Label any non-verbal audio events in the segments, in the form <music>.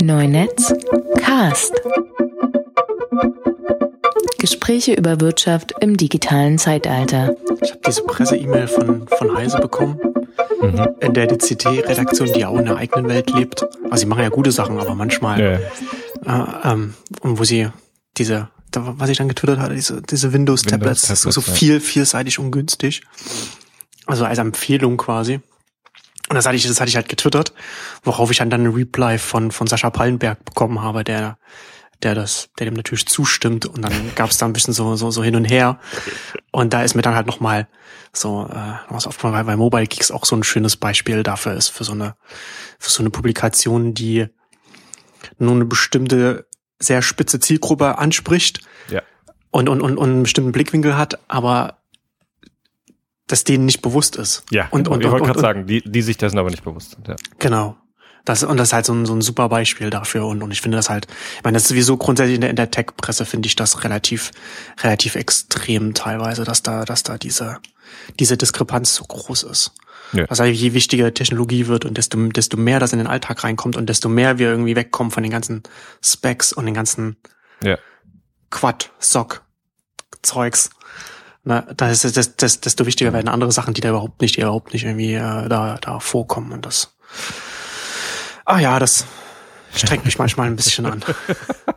Neunetz Cast. Gespräche über Wirtschaft im digitalen Zeitalter. Ich habe diese Presse-E-Mail von, von Heise bekommen, mhm. in der die CT-Redaktion, die ja auch in der eigenen Welt lebt, also sie machen ja gute Sachen, aber manchmal, ja. äh, ähm, und wo sie diese, was ich dann getwittert hatte, diese, diese Windows-Tablets, Windows so, so viel, vielseitig ungünstig. Also als Empfehlung quasi. Und das hatte ich, das hatte ich halt getwittert, worauf ich dann dann eine Reply von, von Sascha Pallenberg bekommen habe, der, der das, der dem natürlich zustimmt. Und dann gab es da ein bisschen so, so, so hin und her. Und da ist mir dann halt nochmal so, äh, was aufgefallen, weil, weil Mobile Geeks auch so ein schönes Beispiel dafür ist, für so eine, für so eine Publikation, die nur eine bestimmte sehr spitze Zielgruppe anspricht. Ja. Und, und, und, und einen bestimmten Blickwinkel hat, aber das denen nicht bewusst ist. Ja, und, und, ich wollte gerade sagen, die, die sich dessen aber nicht bewusst sind. Ja. Genau. Das, und das ist halt so ein, so ein super Beispiel dafür. Und, und ich finde das halt, ich meine, das ist sowieso grundsätzlich in der, in der Tech-Presse finde ich das relativ, relativ extrem teilweise, dass da, dass da diese, diese Diskrepanz so groß ist. Ja. Dass halt je wichtiger Technologie wird und desto, desto mehr das in den Alltag reinkommt und desto mehr wir irgendwie wegkommen von den ganzen Specs und den ganzen ja. Quad, Sock, Zeugs, na, da ist das, das, desto wichtiger werden andere Sachen, die da überhaupt nicht, die überhaupt nicht irgendwie äh, da, da vorkommen. Und das, ah ja, das strengt mich manchmal ein bisschen an.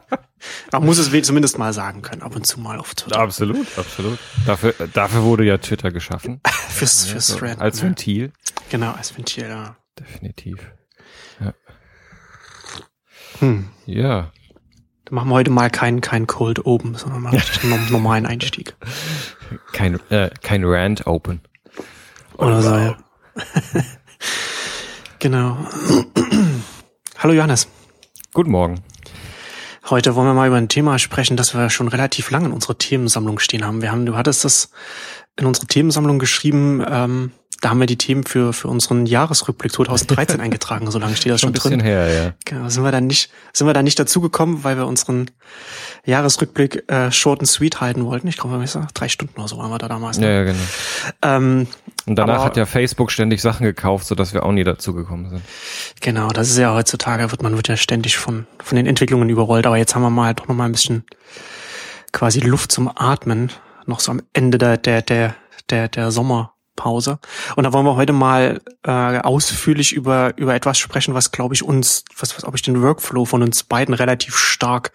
<laughs> Man muss es zumindest mal sagen können, ab und zu mal auf Twitter. Absolut, absolut. Dafür, dafür wurde ja Twitter geschaffen. fürs <laughs> fürs ja, so Thread, Als Ventil. Ne? Genau, als Ventil, ja. Definitiv. Ja. Hm. Ja. Dann machen wir heute mal keinen kein Cold Open, sondern mal einen normalen Einstieg. <laughs> Kein, äh, kein Rand Open. Oder so, ja. <laughs> genau. Hallo Johannes. Guten Morgen. Heute wollen wir mal über ein Thema sprechen, das wir schon relativ lange in unserer Themensammlung stehen haben. Wir haben, du hattest das in unsere Themensammlung geschrieben, ähm, da haben wir die Themen für, für unseren Jahresrückblick 2013 <laughs> eingetragen. So lange steht das schon, schon ein bisschen drin. Her, ja. Genau, sind wir dann nicht, sind wir dann nicht dazugekommen, weil wir unseren Jahresrückblick äh, short and sweet halten wollten. Ich glaube, wir drei Stunden oder so waren wir da damals. Ne? Ja, ja, genau. Ähm, und danach aber, hat ja Facebook ständig Sachen gekauft, so dass wir auch nie dazugekommen sind. Genau, das ist ja heutzutage, wird man wird ja ständig von, von den Entwicklungen überrollt. Aber jetzt haben wir mal doch noch mal ein bisschen quasi Luft zum Atmen. Noch so am Ende der, der, der, der, der Sommer Pause. Und da wollen wir heute mal äh, ausführlich über über etwas sprechen, was glaube ich uns, was was ob ich den Workflow von uns beiden relativ stark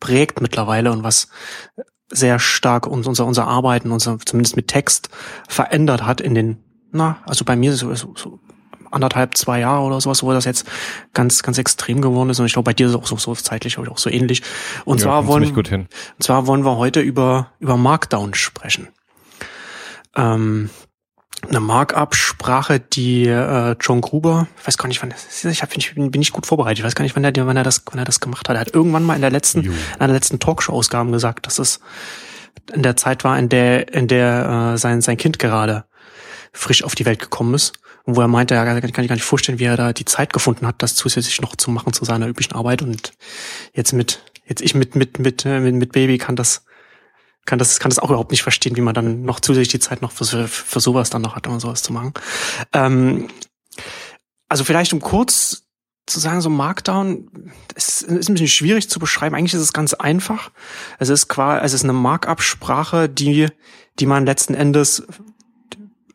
prägt mittlerweile und was sehr stark uns unser unser Arbeiten, unser zumindest mit Text verändert hat in den na also bei mir so, so, so anderthalb zwei Jahre oder sowas, wo das jetzt ganz ganz extrem geworden ist und ich glaube bei dir ist es auch so, so zeitlich auch so ähnlich. Und ja, zwar wollen und zwar wollen wir heute über über Markdown sprechen. Ähm, eine Markup-Sprache, die äh, John Gruber, ich weiß gar nicht, wann das ist, ich, hab, ich bin, nicht gut vorbereitet, ich weiß gar nicht, wann er, wann er das, wann er das gemacht hat. Er hat irgendwann mal in der letzten, in einer letzten Talkshow-Ausgaben gesagt, dass es in der Zeit war, in der, in der äh, sein, sein Kind gerade frisch auf die Welt gekommen ist. Und wo er meinte, ja, kann ich gar nicht vorstellen, wie er da die Zeit gefunden hat, das zusätzlich noch zu machen zu seiner üblichen Arbeit. Und jetzt mit, jetzt ich mit, mit, mit, äh, mit, mit Baby kann das kann das, kann das auch überhaupt nicht verstehen, wie man dann noch zusätzlich die Zeit noch für, für sowas dann noch hat, um sowas zu machen. Ähm, also vielleicht um kurz zu sagen, so Markdown ist, ist ein bisschen schwierig zu beschreiben. Eigentlich ist es ganz einfach. Es ist quasi, es ist eine Markup-Sprache, die, die man letzten Endes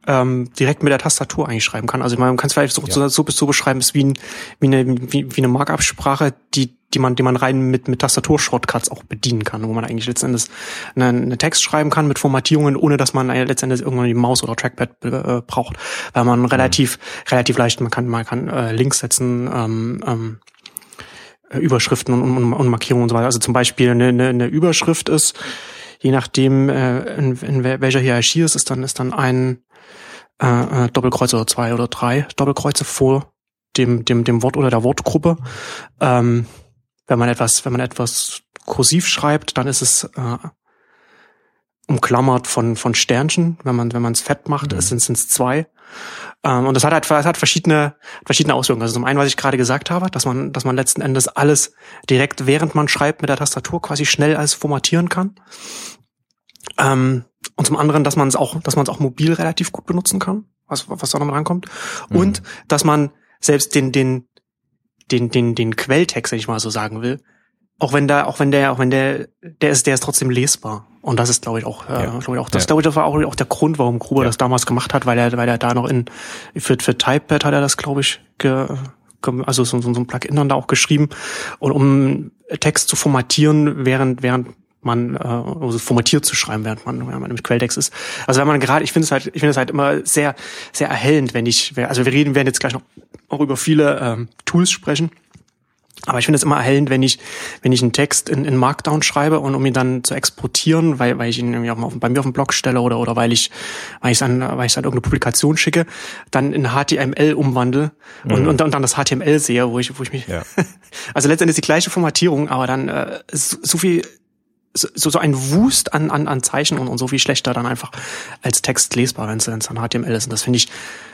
ähm, direkt mit der Tastatur einschreiben kann. Also man kann es vielleicht so, ja. so, so beschreiben, es ist wie, ein, wie eine, wie, wie eine Markup-Sprache, die, die man, die man rein mit, mit Tastatur-Shortcuts auch bedienen kann, wo man eigentlich letztendlich eine, eine Text schreiben kann mit Formatierungen, ohne dass man letztendlich irgendwann die Maus oder Trackpad äh, braucht, weil man mhm. relativ, relativ leicht, man kann, man kann äh, Links setzen, ähm, ähm, Überschriften und, und, und Markierungen und so weiter. Also zum Beispiel eine, eine, eine Überschrift ist, je nachdem, äh, in, in welcher Hierarchie es ist, dann ist dann ein äh, äh, Doppelkreuze oder zwei oder drei Doppelkreuze vor dem, dem, dem Wort oder der Wortgruppe. Ähm, wenn man etwas, wenn man etwas kursiv schreibt, dann ist es äh, umklammert von, von Sternchen. Wenn man, wenn man es fett macht, mhm. sind es zwei. Ähm, und das hat halt, das hat verschiedene, verschiedene Auswirkungen. Also zum einen, was ich gerade gesagt habe, dass man, dass man letzten Endes alles direkt, während man schreibt, mit der Tastatur quasi schnell alles formatieren kann. Ähm, und zum anderen, dass man es auch, dass man es auch mobil relativ gut benutzen kann, was, was da noch rankommt. Mhm. Und dass man selbst den, den, den, den, den Quelltext, wenn ich mal so sagen will, auch wenn da, auch wenn der, auch wenn der, der ist, der ist trotzdem lesbar. Und das ist, glaube ich, auch, äh, ja. glaube ich, auch, das, ja. glaube ich, das war auch, auch der Grund, warum Gruber ja. das damals gemacht hat, weil er, weil er da noch in, für, für Typepad hat er das, glaube ich, ge, ge, also so, so, so ein Plugin dann da auch geschrieben. Und um Text zu formatieren, während, während man äh, also formatiert zu schreiben, während man, während man im Quelltext ist. Also wenn man gerade, ich finde es halt, ich finde es halt immer sehr, sehr erhellend, wenn ich, also wir reden, werden jetzt gleich noch auch über viele ähm, Tools sprechen. Aber ich finde es immer erhellend, wenn ich, wenn ich einen Text in, in Markdown schreibe und um ihn dann zu exportieren, weil, weil ich ihn irgendwie auf, bei mir auf dem Blog stelle oder, oder weil ich, weil ich an, weil ich an irgendeine Publikation schicke, dann in HTML umwandle mhm. und, und, und dann das HTML sehe, wo ich, wo ich mich, ja. <laughs> also letztendlich die gleiche Formatierung, aber dann äh, so, so viel so, so ein Wust an, an, an Zeichen und, und so viel schlechter dann einfach als Text lesbar, wenn es dann HTML ist. Und das finde ich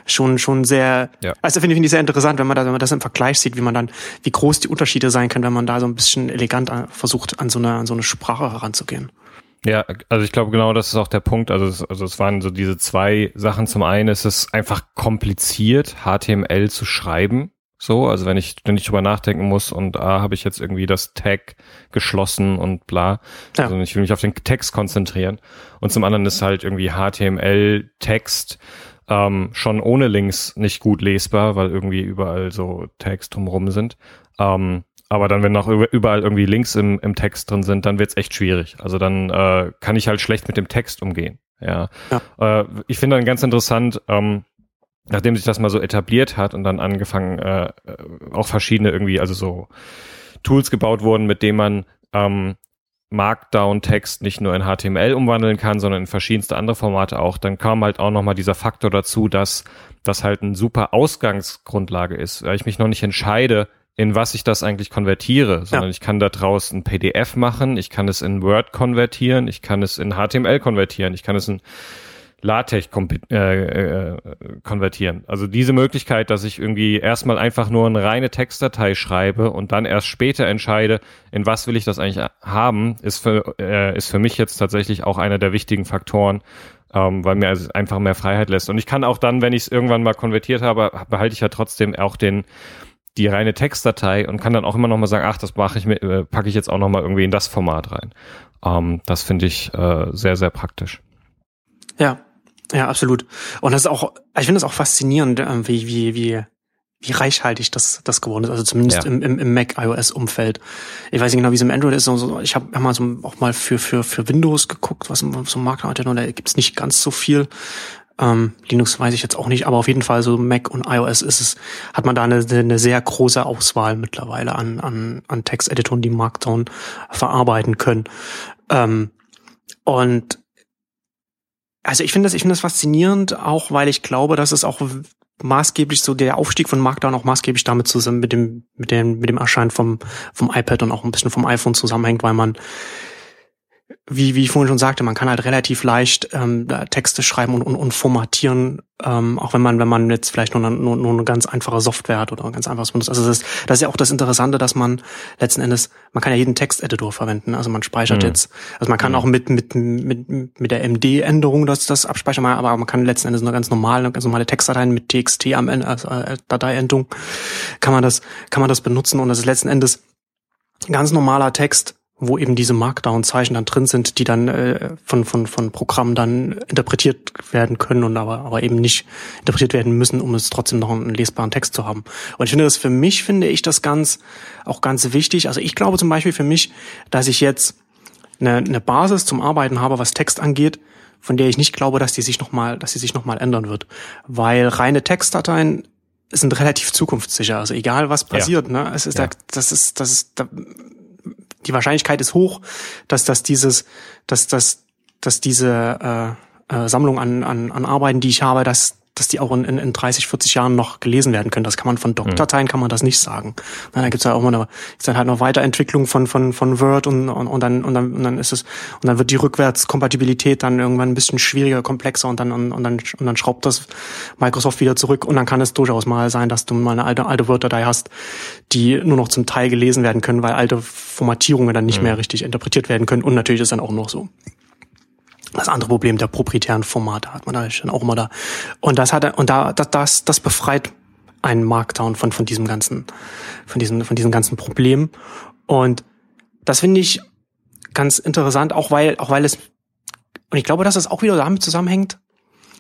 schon, schon sehr, ja. also finde ich, finde ich sehr interessant, wenn man da, wenn man das im Vergleich sieht, wie man dann, wie groß die Unterschiede sein können, wenn man da so ein bisschen elegant versucht, an so eine, an so eine Sprache heranzugehen. Ja, also ich glaube genau, das ist auch der Punkt. Also es, also es waren so diese zwei Sachen. Zum einen ist es einfach kompliziert, HTML zu schreiben. So, also wenn ich, wenn ich drüber nachdenken muss und ah, habe ich jetzt irgendwie das Tag geschlossen und bla. Ja. Also ich will mich auf den Text konzentrieren. Und zum anderen ist halt irgendwie HTML-Text ähm, schon ohne Links nicht gut lesbar, weil irgendwie überall so Tags drumherum sind. Ähm, aber dann, wenn noch überall irgendwie Links im, im Text drin sind, dann wird's echt schwierig. Also dann äh, kann ich halt schlecht mit dem Text umgehen. Ja. ja. Äh, ich finde dann ganz interessant, ähm, nachdem sich das mal so etabliert hat und dann angefangen, äh, äh, auch verschiedene irgendwie, also so Tools gebaut wurden, mit denen man ähm, Markdown-Text nicht nur in HTML umwandeln kann, sondern in verschiedenste andere Formate auch, dann kam halt auch nochmal dieser Faktor dazu, dass das halt eine super Ausgangsgrundlage ist, weil ich mich noch nicht entscheide, in was ich das eigentlich konvertiere, sondern ja. ich kann da draus ein PDF machen, ich kann es in Word konvertieren, ich kann es in HTML konvertieren, ich kann es in LaTeX äh, äh, konvertieren. Also diese Möglichkeit, dass ich irgendwie erstmal einfach nur eine reine Textdatei schreibe und dann erst später entscheide, in was will ich das eigentlich haben, ist für, äh, ist für mich jetzt tatsächlich auch einer der wichtigen Faktoren, ähm, weil mir also einfach mehr Freiheit lässt. Und ich kann auch dann, wenn ich es irgendwann mal konvertiert habe, behalte ich ja trotzdem auch den die reine Textdatei und kann dann auch immer noch mal sagen, ach, das mache ich mit, äh, packe ich jetzt auch noch mal irgendwie in das Format rein. Ähm, das finde ich äh, sehr, sehr praktisch. Ja, ja, absolut. Und das ist auch, ich finde es auch faszinierend, ähm, wie, wie, wie, wie reichhaltig das, das geworden ist. Also zumindest ja. im, im, im Mac iOS Umfeld. Ich weiß nicht genau, wie es im Android ist. Also ich habe mal so auch mal für, für, für Windows geguckt, was im, so Markt hat. Und da gibt's nicht ganz so viel. Ähm, Linux weiß ich jetzt auch nicht, aber auf jeden Fall so Mac und iOS ist es, hat man da eine, eine sehr große Auswahl mittlerweile an, an, an Texteditoren, die Markdown verarbeiten können. Ähm, und also ich finde das, ich finde das faszinierend, auch weil ich glaube, dass es auch maßgeblich so der Aufstieg von Markdown auch maßgeblich damit zusammen mit dem mit dem mit dem Erscheinen vom vom iPad und auch ein bisschen vom iPhone zusammenhängt, weil man wie, wie ich vorhin schon sagte, man kann halt relativ leicht ähm, Texte schreiben und, und, und formatieren, ähm, auch wenn man, wenn man jetzt vielleicht nur, nur, nur eine ganz einfache Software hat oder ganz einfaches benutzt. Also das ist, das ist ja auch das Interessante, dass man letzten Endes, man kann ja jeden Texteditor verwenden. Also man speichert mhm. jetzt, also man kann mhm. auch mit, mit, mit, mit der MD-Änderung das, das abspeichern, aber man kann letzten Endes eine ganz normale, ganz normale Textdateien mit TXT am Ende, also äh, Dateiendung, kann man das, kann man das benutzen und das ist letzten Endes ganz normaler Text, wo eben diese Markdown-Zeichen dann drin sind, die dann äh, von, von, von Programmen dann interpretiert werden können und aber, aber eben nicht interpretiert werden müssen, um es trotzdem noch einen lesbaren Text zu haben. Und ich finde das für mich, finde ich das ganz, auch ganz wichtig. Also ich glaube zum Beispiel für mich, dass ich jetzt eine, eine Basis zum Arbeiten habe, was Text angeht, von der ich nicht glaube, dass die sich nochmal, dass sie sich nochmal ändern wird. Weil reine Textdateien sind relativ zukunftssicher. Also egal was passiert, ja. ne, es ist ja. da, das ist, das ist, da, die Wahrscheinlichkeit ist hoch, dass das dieses, dass das, dass diese äh, äh, Sammlung an, an, an Arbeiten, die ich habe, dass dass die auch in, in, in 30, 40 Jahren noch gelesen werden können. Das kann man von Doc-Dateien kann man das nicht sagen. Na, da gibt's ja auch mal eine, gibt's dann halt noch Weiterentwicklung von von von Word und, und, und dann und dann und dann ist es und dann wird die Rückwärtskompatibilität dann irgendwann ein bisschen schwieriger, komplexer und dann und, und dann und dann schraubt das Microsoft wieder zurück und dann kann es durchaus mal sein, dass du mal eine alte alte Word-Datei hast, die nur noch zum Teil gelesen werden können, weil alte Formatierungen dann nicht mhm. mehr richtig interpretiert werden können und natürlich ist dann auch noch so das andere Problem der proprietären Formate hat man da dann auch immer da. Und das hat und da das das, das befreit einen Markdown von, von diesem ganzen, von diesem, von diesem ganzen Problem. Und das finde ich ganz interessant, auch weil, auch weil es, und ich glaube, dass es auch wieder damit zusammenhängt,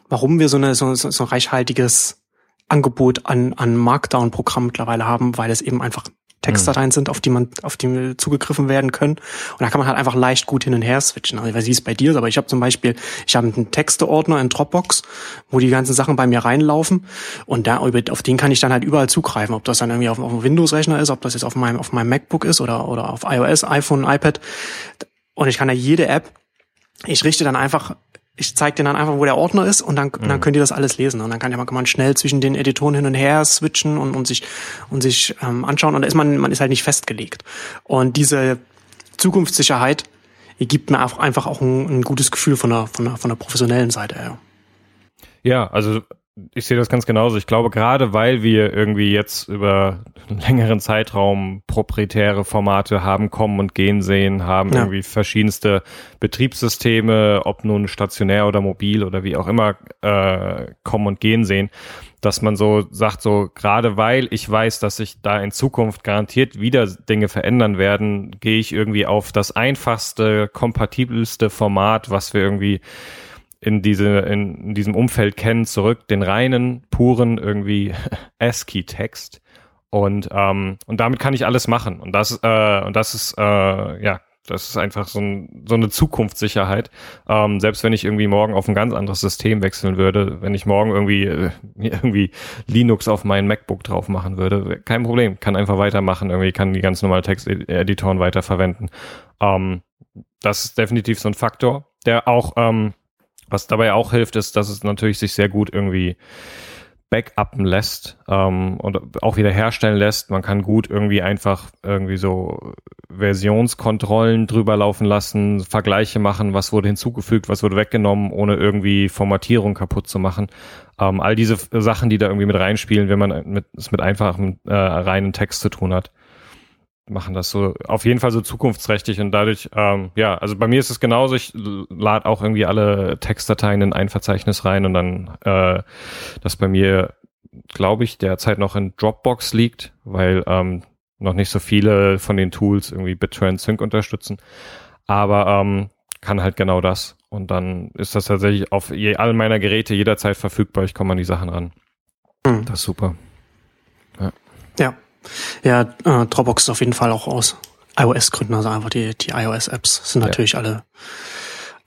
warum wir so, eine, so, so, ein reichhaltiges Angebot an, an Markdown-Programmen mittlerweile haben, weil es eben einfach Textdateien mhm. sind, auf die man, auf die zugegriffen werden können. Und da kann man halt einfach leicht gut hin und her switchen. Also ich weiß nicht, wie es bei dir ist, aber ich habe zum Beispiel, ich habe einen Texteordner in Dropbox, wo die ganzen Sachen bei mir reinlaufen. Und da, auf den kann ich dann halt überall zugreifen. Ob das dann irgendwie auf, auf einem Windows-Rechner ist, ob das jetzt auf meinem, auf meinem MacBook ist oder, oder auf iOS, iPhone, iPad. Und ich kann da jede App, ich richte dann einfach ich zeige dir dann einfach, wo der Ordner ist und dann, mhm. dann könnt ihr das alles lesen. Und dann kann, ja, kann man schnell zwischen den Editoren hin und her switchen und, und sich, und sich ähm, anschauen. Und da ist man, man ist halt nicht festgelegt. Und diese Zukunftssicherheit die gibt mir auch einfach auch ein, ein gutes Gefühl von der, von der, von der professionellen Seite her. Ja, also ich sehe das ganz genauso. Ich glaube, gerade weil wir irgendwie jetzt über einen längeren Zeitraum proprietäre Formate haben kommen und gehen sehen, haben ja. irgendwie verschiedenste Betriebssysteme, ob nun stationär oder mobil oder wie auch immer, äh, kommen und gehen sehen, dass man so sagt, so gerade weil ich weiß, dass sich da in Zukunft garantiert wieder Dinge verändern werden, gehe ich irgendwie auf das einfachste, kompatibelste Format, was wir irgendwie in diese in, in diesem Umfeld kennen, zurück den reinen, puren irgendwie <laughs> ASCII-Text und ähm, und damit kann ich alles machen und das äh, und das ist äh, ja das ist einfach so, ein, so eine Zukunftssicherheit. Ähm, selbst wenn ich irgendwie morgen auf ein ganz anderes System wechseln würde, wenn ich morgen irgendwie äh, <laughs> irgendwie Linux auf meinen MacBook drauf machen würde, kein Problem, kann einfach weitermachen, irgendwie kann die ganz normalen Texteditoren weiterverwenden. Ähm, das ist definitiv so ein Faktor, der auch ähm, was dabei auch hilft, ist, dass es natürlich sich sehr gut irgendwie backuppen lässt ähm, und auch wieder herstellen lässt. Man kann gut irgendwie einfach irgendwie so Versionskontrollen drüber laufen lassen, Vergleiche machen, was wurde hinzugefügt, was wurde weggenommen, ohne irgendwie Formatierung kaputt zu machen. Ähm, all diese Sachen, die da irgendwie mit reinspielen, wenn man mit, es mit einfachem äh, reinen Text zu tun hat machen das so auf jeden Fall so zukunftsträchtig und dadurch, ähm, ja, also bei mir ist es genauso, ich lade auch irgendwie alle Textdateien in ein Verzeichnis rein und dann äh, das bei mir, glaube ich, derzeit noch in Dropbox liegt, weil ähm, noch nicht so viele von den Tools irgendwie BitTorrent Sync unterstützen. Aber ähm, kann halt genau das. Und dann ist das tatsächlich auf je, all meiner Geräte jederzeit verfügbar. Ich komme an die Sachen ran. Mhm. Das ist super. Ja. ja. Ja, äh, Dropbox ist auf jeden Fall auch aus iOS-Gründen, also einfach die, die iOS-Apps sind natürlich ja. alle,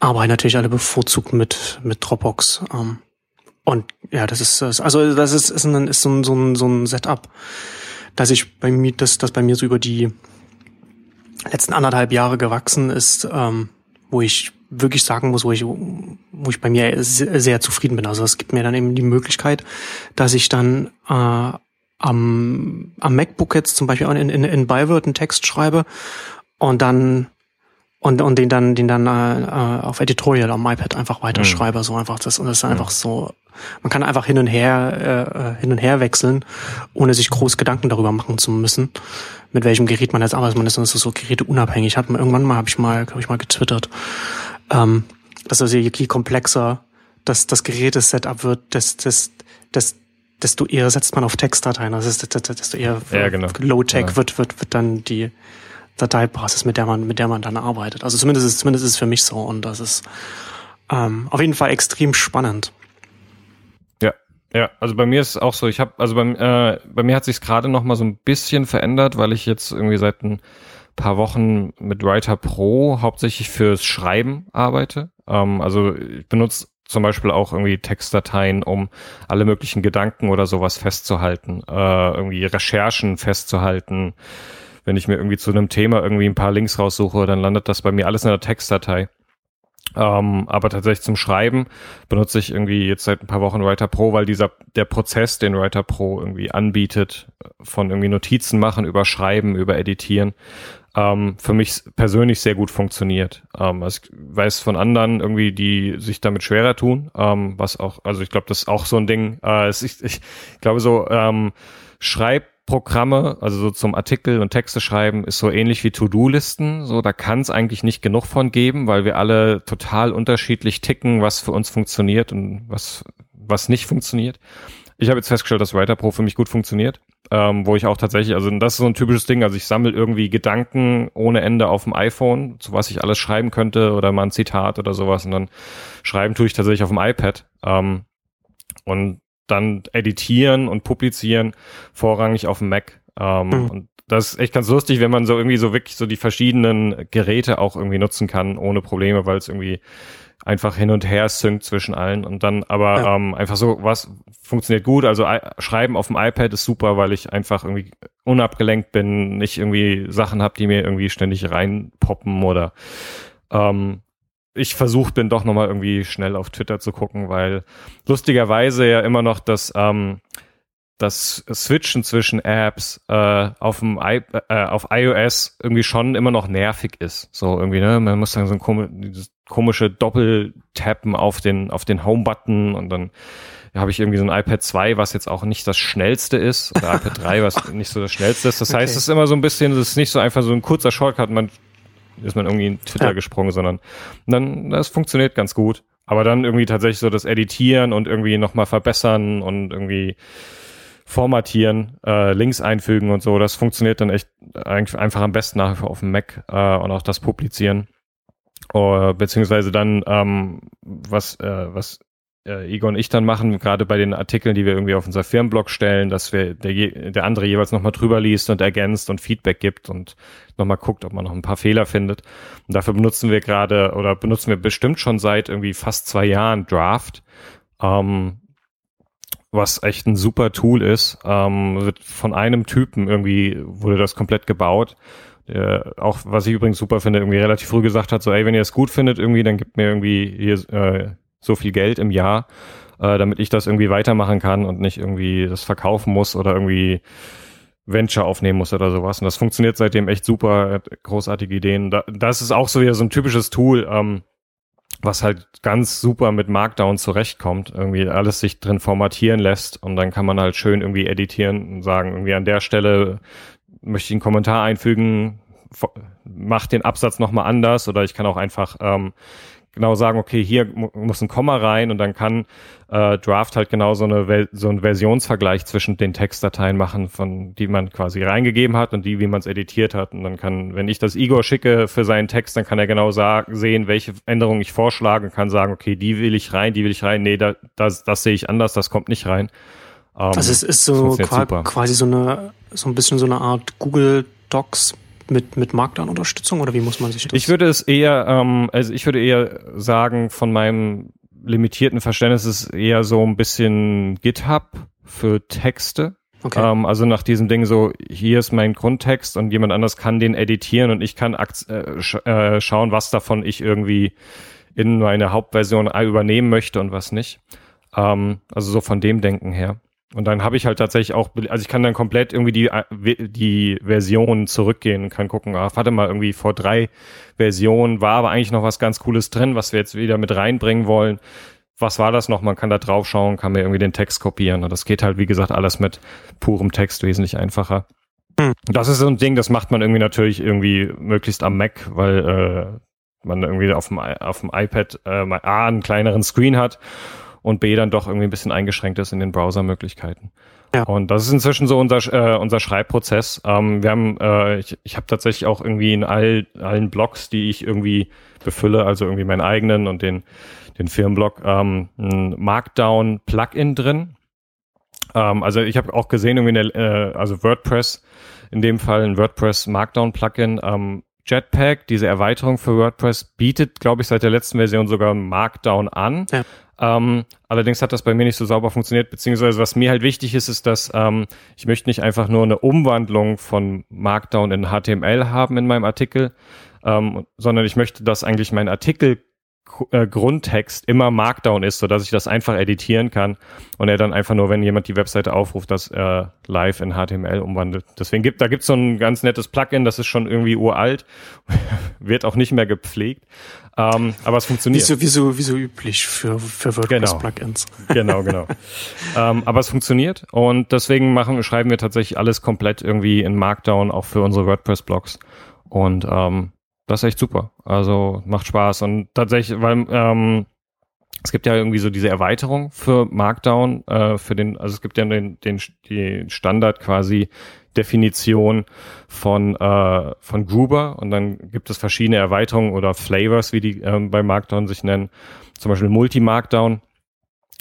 arbeiten natürlich alle bevorzugt mit, mit Dropbox. Ähm, und ja, das ist, also das ist, ist, ein, ist so, ein, so, ein, so ein Setup, dass ich bei mir, dass das bei mir so über die letzten anderthalb Jahre gewachsen ist, ähm, wo ich wirklich sagen muss, wo ich, wo ich bei mir sehr, sehr zufrieden bin. Also es gibt mir dann eben die Möglichkeit, dass ich dann äh, am, am MacBook jetzt zum Beispiel in, in, in Byword einen Text schreibe und dann und, und den dann, den dann äh, auf Editorial am iPad einfach weiterschreibe. Mhm. So einfach das und das ist einfach so. Man kann einfach hin und her äh, hin und her wechseln, ohne sich groß Gedanken darüber machen zu müssen, mit welchem Gerät man jetzt arbeitet. Man ist, so Geräte unabhängig. Hat man irgendwann mal habe ich mal habe ich mal getwittert, ähm, dass also je komplexer das das Gerätesetup wird, das das das desto eher setzt man auf Textdateien. Ist, desto eher ja, genau. Low-Tech ja. wird, wird, wird dann die Dateibasis, mit der man, mit der man dann arbeitet. Also zumindest ist, zumindest ist es für mich so und das ist ähm, auf jeden Fall extrem spannend. Ja, ja, also bei mir ist es auch so, ich habe, also bei, äh, bei mir hat sich gerade noch mal so ein bisschen verändert, weil ich jetzt irgendwie seit ein paar Wochen mit Writer Pro hauptsächlich fürs Schreiben arbeite. Ähm, also ich benutze zum Beispiel auch irgendwie Textdateien, um alle möglichen Gedanken oder sowas festzuhalten, äh, irgendwie Recherchen festzuhalten. Wenn ich mir irgendwie zu einem Thema irgendwie ein paar Links raussuche, dann landet das bei mir alles in der Textdatei. Ähm, aber tatsächlich zum Schreiben benutze ich irgendwie jetzt seit ein paar Wochen Writer Pro, weil dieser der Prozess, den Writer Pro irgendwie anbietet, von irgendwie Notizen machen, über Schreiben, über Editieren, ähm, für mich persönlich sehr gut funktioniert. Ähm, also ich weiß von anderen irgendwie, die sich damit schwerer tun, ähm, was auch, also ich glaube, das ist auch so ein Ding. Äh, es, ich, ich glaube so ähm, Schreibprogramme, also so zum Artikel und Texte schreiben, ist so ähnlich wie To-Do-Listen. So, da kann es eigentlich nicht genug von geben, weil wir alle total unterschiedlich ticken, was für uns funktioniert und was was nicht funktioniert. Ich habe jetzt festgestellt, dass Writer Pro für mich gut funktioniert, ähm, wo ich auch tatsächlich, also das ist so ein typisches Ding, also ich sammle irgendwie Gedanken ohne Ende auf dem iPhone, zu was ich alles schreiben könnte oder mal ein Zitat oder sowas und dann schreiben tue ich tatsächlich auf dem iPad ähm, und dann editieren und publizieren vorrangig auf dem Mac ähm, mhm. und das ist echt ganz lustig, wenn man so irgendwie so wirklich so die verschiedenen Geräte auch irgendwie nutzen kann, ohne Probleme, weil es irgendwie einfach hin und her synkt zwischen allen und dann aber ja. ähm, einfach so, was funktioniert gut. Also Schreiben auf dem iPad ist super, weil ich einfach irgendwie unabgelenkt bin, nicht irgendwie Sachen habe, die mir irgendwie ständig reinpoppen oder ähm, ich versucht bin doch nochmal irgendwie schnell auf Twitter zu gucken, weil lustigerweise ja immer noch das ähm, das Switchen zwischen Apps äh, auf dem I äh, auf iOS irgendwie schon immer noch nervig ist. So irgendwie, ne? Man muss dann so ein komisch, dieses komische Doppeltappen auf den auf den Home-Button und dann habe ich irgendwie so ein iPad 2, was jetzt auch nicht das schnellste ist, oder iPad 3, was <laughs> nicht so das schnellste ist. Das okay. heißt, es ist immer so ein bisschen, es ist nicht so einfach so ein kurzer Shortcut, man ist man irgendwie in Twitter ja. gesprungen, sondern dann, das funktioniert ganz gut. Aber dann irgendwie tatsächlich so das Editieren und irgendwie nochmal verbessern und irgendwie formatieren, äh, Links einfügen und so, das funktioniert dann echt einfach am besten nach wie vor auf dem Mac äh, und auch das Publizieren. Uh, beziehungsweise dann, ähm, was, äh, was äh, Igor und ich dann machen, gerade bei den Artikeln, die wir irgendwie auf unser Firmenblog stellen, dass wir der, der andere jeweils nochmal drüber liest und ergänzt und Feedback gibt und nochmal guckt, ob man noch ein paar Fehler findet. Und dafür benutzen wir gerade oder benutzen wir bestimmt schon seit irgendwie fast zwei Jahren Draft. Ähm, was echt ein super Tool ist. Ähm, wird von einem Typen irgendwie wurde das komplett gebaut. Der auch, was ich übrigens super finde, irgendwie relativ früh gesagt hat, so, ey, wenn ihr es gut findet, irgendwie, dann gibt mir irgendwie hier äh, so viel Geld im Jahr, äh, damit ich das irgendwie weitermachen kann und nicht irgendwie das verkaufen muss oder irgendwie Venture aufnehmen muss oder sowas. Und das funktioniert seitdem echt super, großartige Ideen. Da, das ist auch so wieder so ein typisches Tool. Ähm, was halt ganz super mit Markdown zurechtkommt, irgendwie alles sich drin formatieren lässt und dann kann man halt schön irgendwie editieren und sagen, irgendwie an der Stelle möchte ich einen Kommentar einfügen, mach den Absatz nochmal anders oder ich kann auch einfach ähm, genau sagen, okay, hier muss ein Komma rein und dann kann äh, Draft halt genau so, eine, so einen Versionsvergleich zwischen den Textdateien machen, von die man quasi reingegeben hat und die, wie man es editiert hat. Und dann kann, wenn ich das Igor schicke für seinen Text, dann kann er genau sagen, sehen, welche Änderungen ich vorschlage und kann sagen, okay, die will ich rein, die will ich rein, nee, da, das, das sehe ich anders, das kommt nicht rein. Um, also es ist so quasi so eine, so ein bisschen so eine Art Google Docs mit, mit Markdown-Unterstützung oder wie muss man sich das? Ich würde es eher, ähm, also ich würde eher sagen, von meinem limitierten Verständnis ist es eher so ein bisschen GitHub für Texte. Okay. Ähm, also nach diesem Ding so, hier ist mein Grundtext und jemand anders kann den editieren und ich kann äh, sch äh, schauen, was davon ich irgendwie in meine Hauptversion übernehmen möchte und was nicht. Ähm, also so von dem Denken her. Und dann habe ich halt tatsächlich auch, also ich kann dann komplett irgendwie die, die Version zurückgehen und kann gucken, ah, warte mal, irgendwie vor drei Versionen war aber eigentlich noch was ganz Cooles drin, was wir jetzt wieder mit reinbringen wollen. Was war das noch? Man kann da drauf schauen, kann mir irgendwie den Text kopieren. Und das geht halt, wie gesagt, alles mit purem Text wesentlich einfacher. Hm. Das ist so ein Ding, das macht man irgendwie natürlich irgendwie möglichst am Mac, weil äh, man irgendwie auf dem, auf dem iPad äh, A einen kleineren Screen hat und B dann doch irgendwie ein bisschen eingeschränkt ist in den Browsermöglichkeiten. Ja. Und das ist inzwischen so unser, äh, unser Schreibprozess. Ähm, wir haben, äh, ich, ich habe tatsächlich auch irgendwie in all, allen Blogs, die ich irgendwie befülle, also irgendwie meinen eigenen und den, den Firmenblog, ähm, ein Markdown-Plugin drin. Ähm, also ich habe auch gesehen, irgendwie eine, äh, also WordPress, in dem Fall ein WordPress Markdown-Plugin. Ähm, Jetpack, diese Erweiterung für WordPress, bietet, glaube ich, seit der letzten Version sogar Markdown an. Ja. Ähm, allerdings hat das bei mir nicht so sauber funktioniert, beziehungsweise was mir halt wichtig ist, ist, dass ähm, ich möchte nicht einfach nur eine Umwandlung von Markdown in HTML haben in meinem Artikel, ähm, sondern ich möchte, dass eigentlich mein Artikel äh, Grundtext immer Markdown ist, so dass ich das einfach editieren kann und er dann einfach nur, wenn jemand die Webseite aufruft, das äh, live in HTML umwandelt. Deswegen gibt da gibt's so ein ganz nettes Plugin, das ist schon irgendwie uralt, <laughs> wird auch nicht mehr gepflegt, ähm, aber es funktioniert. Wie so, wie so, wie so üblich für, für WordPress-Plugins. Genau, genau. genau. ähm, aber es funktioniert und deswegen machen, schreiben wir tatsächlich alles komplett irgendwie in Markdown, auch für unsere WordPress-Blogs. Und ähm, das ist echt super. Also macht Spaß. Und tatsächlich, weil ähm, es gibt ja irgendwie so diese Erweiterung für Markdown, äh, für den, also es gibt ja den, den die Standard quasi Definition von, äh, von Gruber und dann gibt es verschiedene Erweiterungen oder Flavors, wie die ähm, bei Markdown sich nennen. Zum Beispiel Multi-Markdown,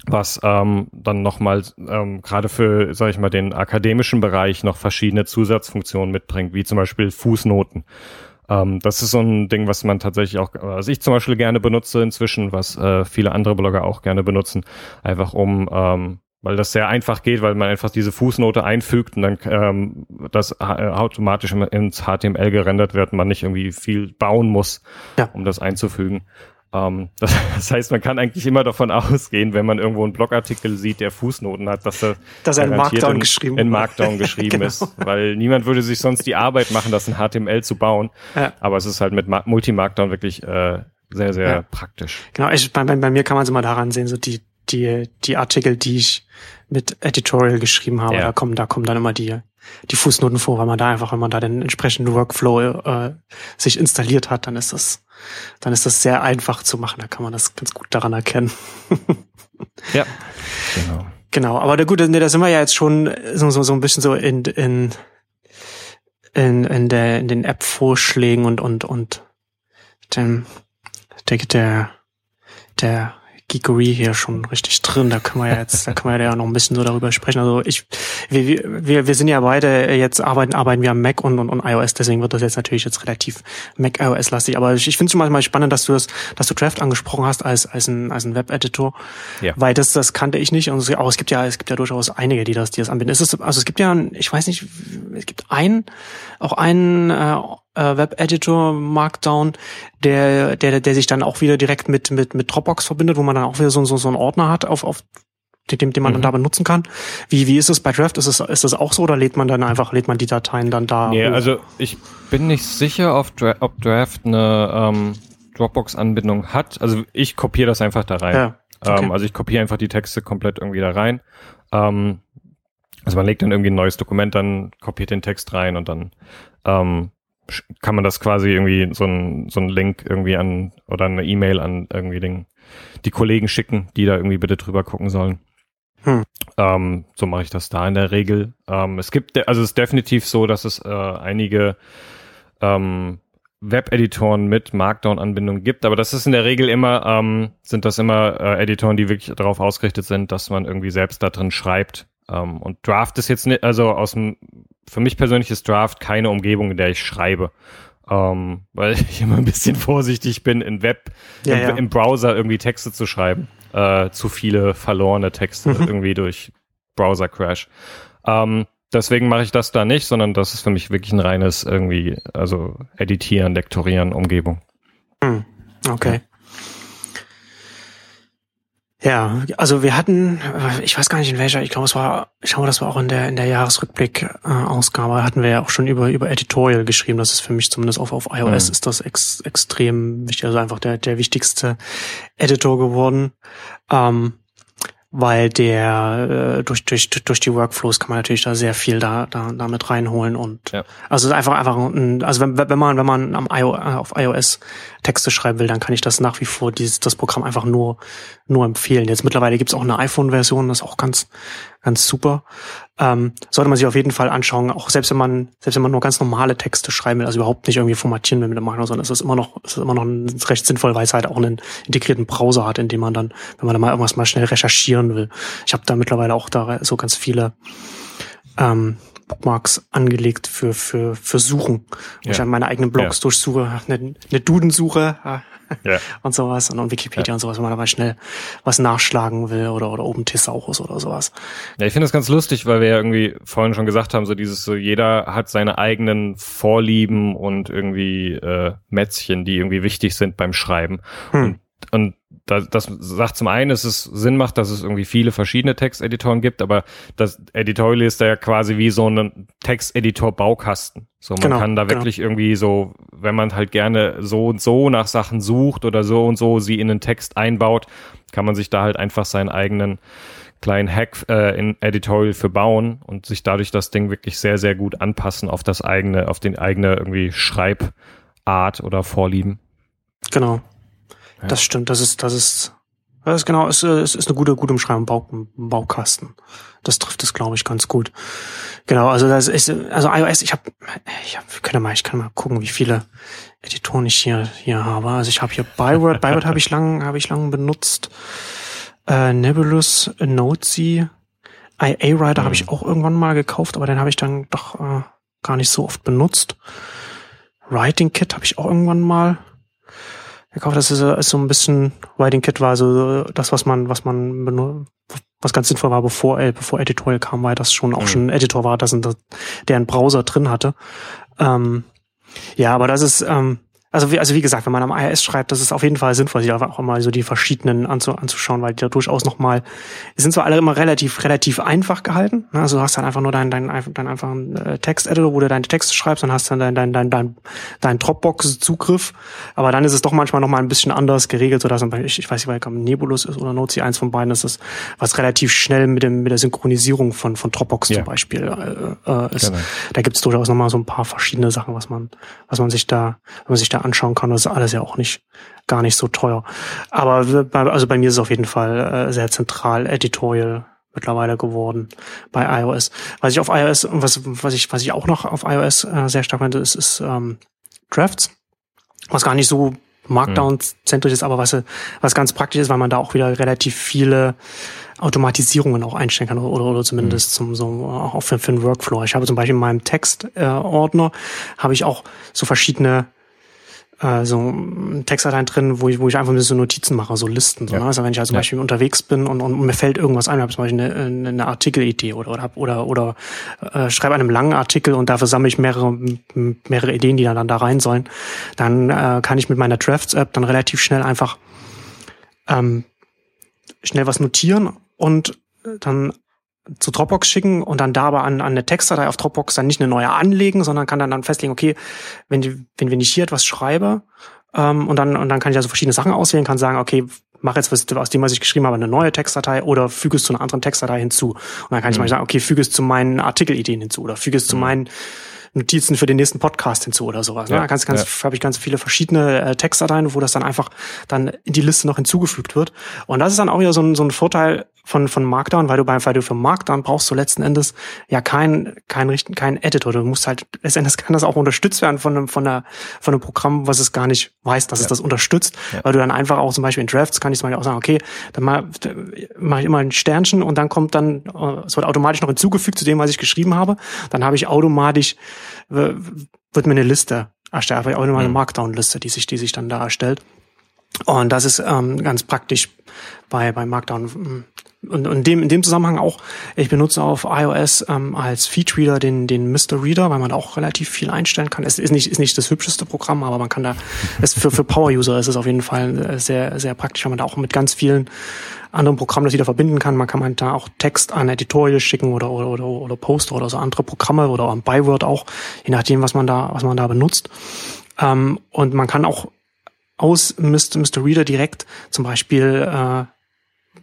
was ähm, dann nochmal ähm, gerade für, sag ich mal, den akademischen Bereich noch verschiedene Zusatzfunktionen mitbringt, wie zum Beispiel Fußnoten. Ähm, das ist so ein Ding, was man tatsächlich auch, was ich zum Beispiel gerne benutze inzwischen, was äh, viele andere Blogger auch gerne benutzen, einfach um ähm, weil das sehr einfach geht, weil man einfach diese Fußnote einfügt und dann ähm, das äh, automatisch ins HTML gerendert wird und man nicht irgendwie viel bauen muss, ja. um das einzufügen. Ähm, <laughs> das, das, heißt, man kann eigentlich immer davon ausgehen, wenn man irgendwo einen Blogartikel sieht, der Fußnoten hat, dass er, dass er in Markdown in, geschrieben, in Markdown <laughs> geschrieben genau. ist, weil niemand würde sich sonst die Arbeit machen, das in HTML zu bauen. Ja. Aber es ist halt mit Multi-Markdown wirklich äh, sehr, sehr ja. praktisch. Genau, ich, bei, bei mir kann man es immer daran sehen, so die die, die Artikel, die ich mit Editorial geschrieben habe, ja. da kommen, da kommen dann immer die, die Fußnoten vor, weil man da einfach, wenn man da den entsprechenden Workflow äh, sich installiert hat, dann ist das, dann ist das sehr einfach zu machen. Da kann man das ganz gut daran erkennen. ja, genau. Genau, aber der gute, nee, da sind wir ja jetzt schon so, so, so ein bisschen so in, in, in, in der, in den App-Vorschlägen und, und, und dem, der, der, der Geekery hier schon richtig drin. Da können wir ja jetzt, da können wir ja noch ein bisschen so darüber sprechen. Also ich, wir, wir, wir sind ja beide jetzt arbeiten, arbeiten wir am Mac und, und, und iOS, deswegen wird das jetzt natürlich jetzt relativ Mac iOS lastig. Aber ich, ich finde es schon manchmal spannend, dass du das, dass du Draft angesprochen hast als, als ein, als ein Web-Editor. Ja. Weil das, das kannte ich nicht. Und es, auch es gibt ja, es gibt ja durchaus einige, die das, die das anbieten. Ist es, also es gibt ja, ich weiß nicht, es gibt einen, auch einen, äh, äh, Web-Editor Markdown, der, der, der sich dann auch wieder direkt mit, mit, mit Dropbox verbindet, wo man dann auch wieder so, so, so einen Ordner hat, auf, auf den, den man mhm. dann da benutzen kann. Wie, wie ist es bei Draft? Ist es, ist es auch so oder lädt man dann einfach, lädt man die Dateien dann da? Nee, hoch? also ich bin nicht sicher, ob, Dra ob Draft eine ähm, Dropbox-Anbindung hat. Also ich kopiere das einfach da rein. Ja, okay. ähm, also ich kopiere einfach die Texte komplett irgendwie da rein. Ähm, also man legt dann irgendwie ein neues Dokument, dann kopiert den Text rein und dann ähm, kann man das quasi irgendwie so ein, so ein Link irgendwie an oder eine E-Mail an irgendwie den, die Kollegen schicken, die da irgendwie bitte drüber gucken sollen. Hm. Ähm, so mache ich das da in der Regel. Ähm, es gibt, also es ist definitiv so, dass es äh, einige ähm, Web-Editoren mit Markdown-Anbindung gibt, aber das ist in der Regel immer, ähm, sind das immer äh, Editoren, die wirklich darauf ausgerichtet sind, dass man irgendwie selbst da drin schreibt. Ähm, und Draft ist jetzt nicht, also aus dem für mich persönlich ist Draft keine Umgebung, in der ich schreibe. Ähm, weil <laughs> ich immer ein bisschen vorsichtig bin, im Web, ja, im, ja. im, Browser irgendwie Texte zu schreiben. Äh, zu viele verlorene Texte mhm. irgendwie durch Browser-Crash. Ähm, deswegen mache ich das da nicht, sondern das ist für mich wirklich ein reines irgendwie, also editieren, lektorieren, Umgebung. Mhm. Okay. Ja, also wir hatten, äh, ich weiß gar nicht in welcher, ich glaube es war, ich glaube das war auch in der in der Jahresrückblick-Ausgabe, äh, hatten wir ja auch schon über über Editorial geschrieben. Das ist für mich zumindest auf auf iOS mhm. ist das ex, extrem wichtig, also einfach der der wichtigste Editor geworden. Ähm, weil der äh, durch durch durch die Workflows kann man natürlich da sehr viel da da damit reinholen und ja. also einfach einfach ein, also wenn, wenn man wenn man am IO, äh, auf iOS Texte schreiben will, dann kann ich das nach wie vor dieses das Programm einfach nur nur empfehlen. Jetzt mittlerweile gibt's auch eine iPhone-Version, das ist auch ganz ganz super. Ähm, sollte man sich auf jeden Fall anschauen, auch selbst wenn man selbst wenn man nur ganz normale Texte schreiben will, also überhaupt nicht irgendwie formatieren will mit dem Miner, sondern es ist immer noch es ist immer noch recht sinnvoll, weil es halt auch einen integrierten Browser hat, in dem man dann, wenn man da mal irgendwas mal schnell recherchieren will. Ich habe da mittlerweile auch da so ganz viele ähm, Bookmarks angelegt für, für, für Suchen. Wo ja. ich dann meine eigenen Blogs ja. durchsuche, eine, eine Dudensuche <laughs> ja. und sowas und, und Wikipedia ja. und sowas, wenn man dabei schnell was nachschlagen will oder, oder Open Thesaurus oder sowas. Ja, ich finde das ganz lustig, weil wir ja irgendwie vorhin schon gesagt haben, so dieses so, jeder hat seine eigenen Vorlieben und irgendwie äh, Mätzchen, die irgendwie wichtig sind beim Schreiben. Hm. Und und das, das sagt zum einen, dass es Sinn macht, dass es irgendwie viele verschiedene Texteditoren gibt, aber das Editorial ist ja quasi wie so ein Texteditor-Baukasten. So, man genau, kann da genau. wirklich genau. irgendwie so, wenn man halt gerne so und so nach Sachen sucht oder so und so sie in den Text einbaut, kann man sich da halt einfach seinen eigenen kleinen Hack äh, in Editorial für bauen und sich dadurch das Ding wirklich sehr, sehr gut anpassen auf das eigene, auf den eigene irgendwie Schreibart oder Vorlieben. Genau. Das stimmt, das ist, das ist, Das ist genau, es, es ist eine gute, gute Umschreibung, Bau, Baukasten. Das trifft es, glaube ich, ganz gut. Genau, also das ist, also iOS, ich habe, ich hab, können mal, ich kann mal gucken, wie viele Editoren ich hier hier habe. Also ich habe hier Byword, Byword habe ich lang, habe ich lang benutzt. Äh, Nebulous, Notesy, IA Writer mhm. habe ich auch irgendwann mal gekauft, aber den habe ich dann doch äh, gar nicht so oft benutzt. Writing Kit habe ich auch irgendwann mal gekauft. Das ist, ist so ein bisschen Writing Kit war so das, was man, was man was ganz sinnvoll war, bevor, äh, bevor Editorial kam, weil das schon auch mhm. schon ein Editor war, das, der einen Browser drin hatte. Ähm, ja, aber das ist, ähm, also wie, also wie gesagt, wenn man am IIS schreibt, das ist auf jeden Fall sinnvoll, sich auch mal so die verschiedenen anzu, anzuschauen, weil die da durchaus nochmal, die sind zwar alle immer relativ, relativ einfach gehalten. Ne? Also du hast dann einfach nur deinen dein, dein einfachen äh, Text-Editor, wo du deine Texte schreibst, dann hast dann dein, dein, dein, dein Dropbox-Zugriff. Aber dann ist es doch manchmal nochmal ein bisschen anders geregelt, so dass ich, ich weiß nicht, weil Nebulus ist oder Nozi, eins von beiden ist es, was relativ schnell mit dem mit der Synchronisierung von von Dropbox ja. zum Beispiel äh, äh, ist. Genau. Da gibt es durchaus nochmal so ein paar verschiedene Sachen, was man, was man sich da, wenn man sich da anschauen kann. Das ist alles ja auch nicht gar nicht so teuer. Aber bei, also bei mir ist es auf jeden Fall äh, sehr zentral Editorial mittlerweile geworden bei iOS. Was ich auf iOS was was ich was ich auch noch auf iOS äh, sehr stark finde, ist, ist ähm, Drafts, was gar nicht so Markdown-zentrisch ist, aber was was ganz praktisch ist, weil man da auch wieder relativ viele Automatisierungen auch einstellen kann oder, oder zumindest mhm. zum so auch für, für einen Workflow. Ich habe zum Beispiel in meinem Textordner äh, habe ich auch so verschiedene äh, so Textdateien drin, wo ich, wo ich einfach so Notizen mache, so Listen. So, ja. ne? Also wenn ich also zum ja. Beispiel unterwegs bin und, und mir fällt irgendwas ein, habe zum Beispiel eine, eine Artikelidee oder oder oder, oder äh, schreibe einen langen Artikel und dafür sammle ich mehrere mehrere Ideen, die dann, dann da rein sollen, dann äh, kann ich mit meiner Drafts-App dann relativ schnell einfach ähm, schnell was notieren und dann zu Dropbox schicken und dann da aber an, an eine Textdatei auf Dropbox dann nicht eine neue anlegen, sondern kann dann, dann festlegen, okay, wenn, die, wenn, wenn ich hier etwas schreibe, ähm, und dann, und dann kann ich also verschiedene Sachen auswählen, kann sagen, okay, mach jetzt was, aus dem, was ich geschrieben habe, eine neue Textdatei oder füge es zu einer anderen Textdatei hinzu. Und dann kann ich mhm. mal sagen, okay, füge es zu meinen Artikelideen hinzu oder füge es mhm. zu meinen Notizen für den nächsten Podcast hinzu oder sowas. Ne? Ja, ganz, ganz, ja. habe ich ganz viele verschiedene äh, Textdateien, wo das dann einfach dann in die Liste noch hinzugefügt wird. Und das ist dann auch wieder so ein, so ein Vorteil von, von Markdown, weil du beim, weil du für Markdown brauchst du letzten Endes ja kein, kein richten, kein Editor. Du musst halt, letztendlich kann das auch unterstützt werden von einem, von einer, von einem Programm, was es gar nicht weiß, dass ja. es das unterstützt, ja. weil du dann einfach auch zum Beispiel in Drafts kann ich zum Beispiel auch sagen, okay, dann mache mach ich immer ein Sternchen und dann kommt dann, äh, es wird automatisch noch hinzugefügt zu dem, was ich geschrieben habe. Dann habe ich automatisch, wird mir eine Liste erstellt, auch immer eine mhm. Markdown-Liste, die sich, die sich dann da erstellt. Und das ist ähm, ganz praktisch bei, bei Markdown und, und dem, in dem Zusammenhang auch, ich benutze auf iOS ähm, als Feedreader den, den Mr. Reader, weil man da auch relativ viel einstellen kann. Es ist nicht, ist nicht das hübscheste Programm, aber man kann da, es für, für Power-User ist es auf jeden Fall sehr, sehr praktisch, weil man da auch mit ganz vielen anderen Programmen das wieder verbinden kann. Man kann man da auch Text an Editorial schicken oder, oder, oder, oder Poster oder so andere Programme oder am Byword auch, je nachdem, was man da, was man da benutzt. Ähm, und man kann auch aus Mr. Mr. Reader direkt zum Beispiel äh,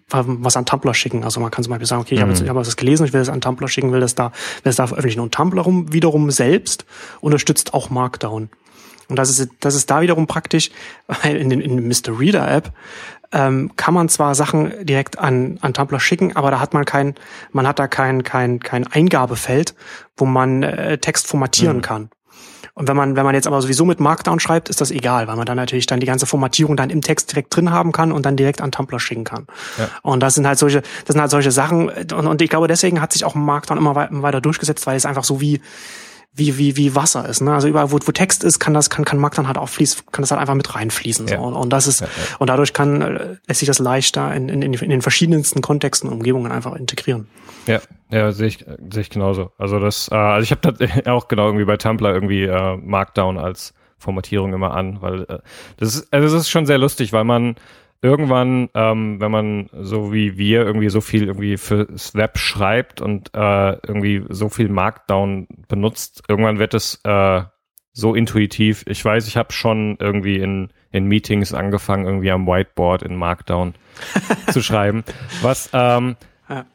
was an Tumblr schicken. Also man kann zum Beispiel sagen, okay, ich habe, jetzt, mhm. ich habe das gelesen, ich will das an Tumblr schicken, will das da, will das da veröffentlichen. Und Tumblr wiederum selbst unterstützt auch Markdown. Und das ist, das ist da wiederum praktisch, weil in den, in der Mr. Reader App ähm, kann man zwar Sachen direkt an, an Tumblr schicken, aber da hat man kein, man hat da kein, kein, kein Eingabefeld, wo man äh, Text formatieren mhm. kann. Und wenn man, wenn man jetzt aber sowieso mit Markdown schreibt, ist das egal, weil man dann natürlich dann die ganze Formatierung dann im Text direkt drin haben kann und dann direkt an Tumblr schicken kann. Ja. Und das sind halt solche, das sind halt solche Sachen. Und, und ich glaube, deswegen hat sich auch Markdown immer weiter durchgesetzt, weil es einfach so wie, wie, wie, wie Wasser ist. Ne? Also überall, wo, wo Text ist, kann das, kann, kann Markdown halt auch fließen, kann das halt einfach mit reinfließen. So. Ja. Und, und das ist, ja, ja. und dadurch kann, äh, lässt sich das leichter in, in, in den verschiedensten Kontexten und Umgebungen einfach integrieren. Ja, ja, sehe ich, sehe ich genauso. Also das, äh, also ich habe <laughs> auch genau irgendwie bei Tumblr irgendwie äh, Markdown als Formatierung immer an, weil äh, das ist, also das ist schon sehr lustig, weil man irgendwann, ähm, wenn man so wie wir irgendwie so viel irgendwie fürs Web schreibt und äh, irgendwie so viel Markdown benutzt, irgendwann wird es äh, so intuitiv. Ich weiß, ich habe schon irgendwie in, in Meetings angefangen, irgendwie am Whiteboard in Markdown <laughs> zu schreiben. Was ähm,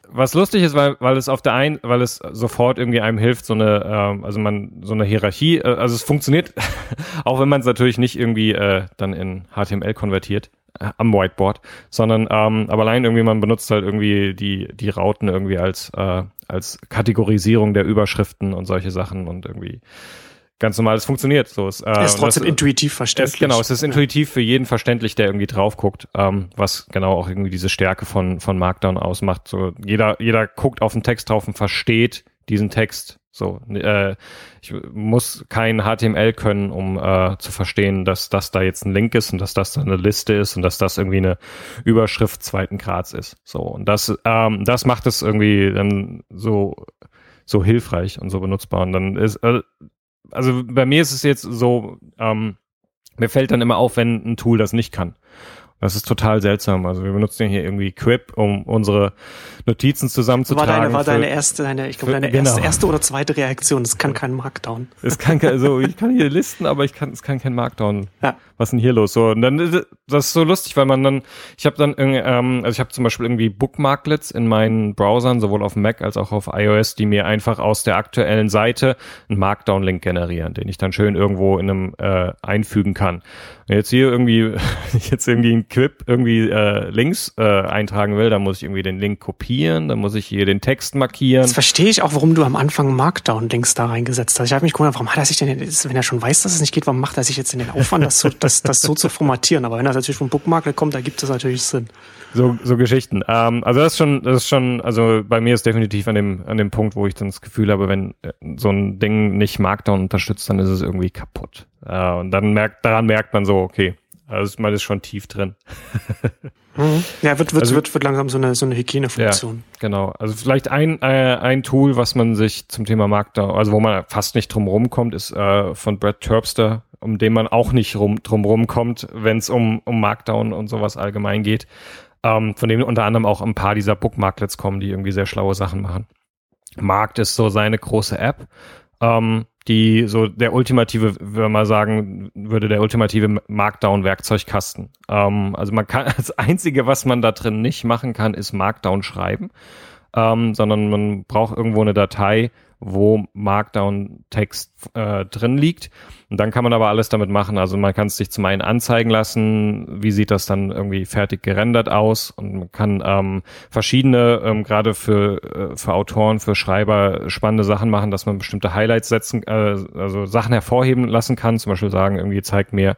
was lustig ist, weil, weil es auf der einen, weil es sofort irgendwie einem hilft, so eine, ähm, also man, so eine Hierarchie, äh, also es funktioniert, <laughs> auch wenn man es natürlich nicht irgendwie äh, dann in HTML konvertiert. Äh, am Whiteboard, sondern ähm, aber allein irgendwie man benutzt halt irgendwie die die Rauten irgendwie als äh, als Kategorisierung der Überschriften und solche Sachen und irgendwie ganz normal, es funktioniert so. Es äh, ist trotzdem das, intuitiv verständlich. Es, genau, es ist intuitiv für jeden verständlich, der irgendwie drauf guckt, ähm, was genau auch irgendwie diese Stärke von von Markdown ausmacht. So jeder jeder guckt auf den Text drauf und versteht diesen Text. So, äh, ich muss kein HTML können, um äh, zu verstehen, dass das da jetzt ein Link ist und dass das da eine Liste ist und dass das irgendwie eine Überschrift zweiten Grads ist. So und das ähm, das macht es irgendwie dann so so hilfreich und so benutzbar. Und dann ist äh, also bei mir ist es jetzt so, ähm, mir fällt dann immer auf, wenn ein Tool das nicht kann. Das ist total seltsam. Also wir benutzen ja hier irgendwie Quip, um unsere Notizen zusammenzutragen. War deine, war deine erste, deine, ich glaube, deine genau. erste, erste oder zweite Reaktion. Es kann kein Markdown. Es kann kein, also ich kann hier listen, aber ich kann, es kann kein Markdown. Ja. Was ist denn hier los? So, und dann, das ist so lustig, weil man dann, ich habe dann irgendwie, ähm, also ich habe zum Beispiel irgendwie Bookmarklets in meinen Browsern, sowohl auf Mac als auch auf iOS, die mir einfach aus der aktuellen Seite einen Markdown-Link generieren, den ich dann schön irgendwo in einem äh, einfügen kann. Jetzt hier irgendwie, <laughs> jetzt irgendwie ein Quip irgendwie äh, Links äh, eintragen will, dann muss ich irgendwie den Link kopieren, dann muss ich hier den Text markieren. Jetzt verstehe ich auch, warum du am Anfang Markdown-Links da reingesetzt hast. Ich habe mich gewundert, warum hat er sich denn, wenn er schon weiß, dass es nicht geht, warum macht er sich jetzt in den Aufwand, das so, das, das so zu formatieren? Aber wenn das natürlich vom Bookmark kommt, da gibt es natürlich Sinn. So, so Geschichten. Ähm, also das ist schon, das ist schon, also bei mir ist definitiv an dem, an dem Punkt, wo ich dann das Gefühl habe, wenn äh, so ein Ding nicht Markdown unterstützt, dann ist es irgendwie kaputt. Äh, und dann merkt, daran merkt man so, okay, also man ist schon tief drin. <laughs> mhm. Ja, wird, wird, also, wird, wird langsam so eine, so eine Hygienefunktion. Ja, genau. Also vielleicht ein, äh, ein Tool, was man sich zum Thema Markdown, also wo man fast nicht drum rumkommt, ist äh, von Brad Terpster, um den man auch nicht rum, drum rumkommt, wenn es um, um Markdown und sowas allgemein geht. Ähm, von dem unter anderem auch ein paar dieser Bookmarklets kommen, die irgendwie sehr schlaue Sachen machen. Markt ist so seine große App. Ähm, die so der ultimative, wenn man sagen würde, der ultimative Markdown-Werkzeugkasten. Ähm, also man kann, <laughs> das Einzige, was man da drin nicht machen kann, ist Markdown schreiben, ähm, sondern man braucht irgendwo eine Datei, wo Markdown-Text äh, drin liegt. Und dann kann man aber alles damit machen. Also man kann es sich zum einen anzeigen lassen, wie sieht das dann irgendwie fertig gerendert aus. Und man kann ähm, verschiedene, ähm, gerade für, äh, für Autoren, für Schreiber spannende Sachen machen, dass man bestimmte Highlights setzen, äh, also Sachen hervorheben lassen kann. Zum Beispiel sagen, irgendwie zeigt mir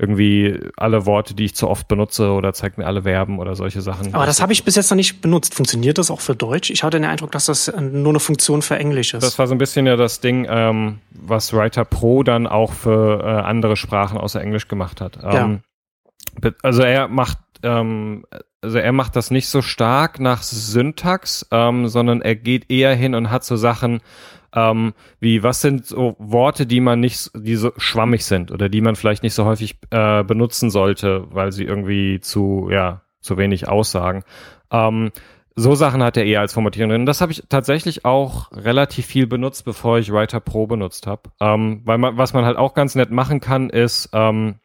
irgendwie alle Worte, die ich zu oft benutze oder zeigt mir alle Verben oder solche Sachen. Aber das habe ich bis jetzt noch nicht benutzt. Funktioniert das auch für Deutsch? Ich hatte den Eindruck, dass das nur eine Funktion für Englisch ist. Das war so ein bisschen ja das Ding, ähm, was Writer Pro dann auch für äh, andere Sprachen außer Englisch gemacht hat. Ähm, ja. Also er macht ähm, also er macht das nicht so stark nach Syntax, ähm, sondern er geht eher hin und hat so Sachen, ähm, wie was sind so Worte, die man nicht, die so schwammig sind oder die man vielleicht nicht so häufig äh, benutzen sollte, weil sie irgendwie zu, ja, zu wenig aussagen. Ähm, so Sachen hat er eher als Formatierung drin. Das habe ich tatsächlich auch relativ viel benutzt, bevor ich Writer Pro benutzt habe. Ähm, weil man, was man halt auch ganz nett machen kann, ist, ähm,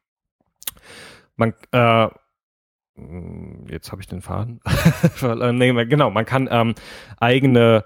man, äh, jetzt habe ich den Faden. <laughs> nee, genau, man kann ähm, eigene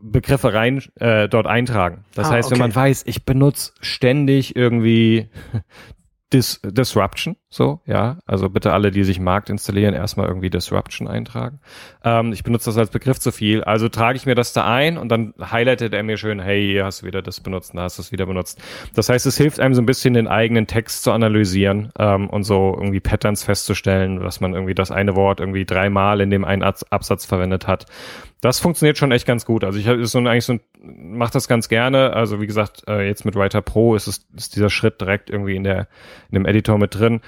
Begriffe rein äh, dort eintragen. Das ah, heißt, okay. wenn man weiß, ich benutze ständig irgendwie <laughs> Dis Disruption, so, ja. Also bitte alle, die sich Markt installieren, erstmal irgendwie Disruption eintragen. Ähm, ich benutze das als Begriff zu viel. Also trage ich mir das da ein und dann highlightet er mir schön, hey, hier hast du wieder das benutzt, da hast du es wieder benutzt. Das heißt, es hilft einem so ein bisschen den eigenen Text zu analysieren ähm, und so irgendwie Patterns festzustellen, dass man irgendwie das eine Wort irgendwie dreimal in dem einen Absatz verwendet hat. Das funktioniert schon echt ganz gut. Also ich ist so eigentlich so mache das ganz gerne. Also wie gesagt, äh, jetzt mit Writer Pro ist es ist dieser Schritt direkt irgendwie in der in dem Editor mit drin.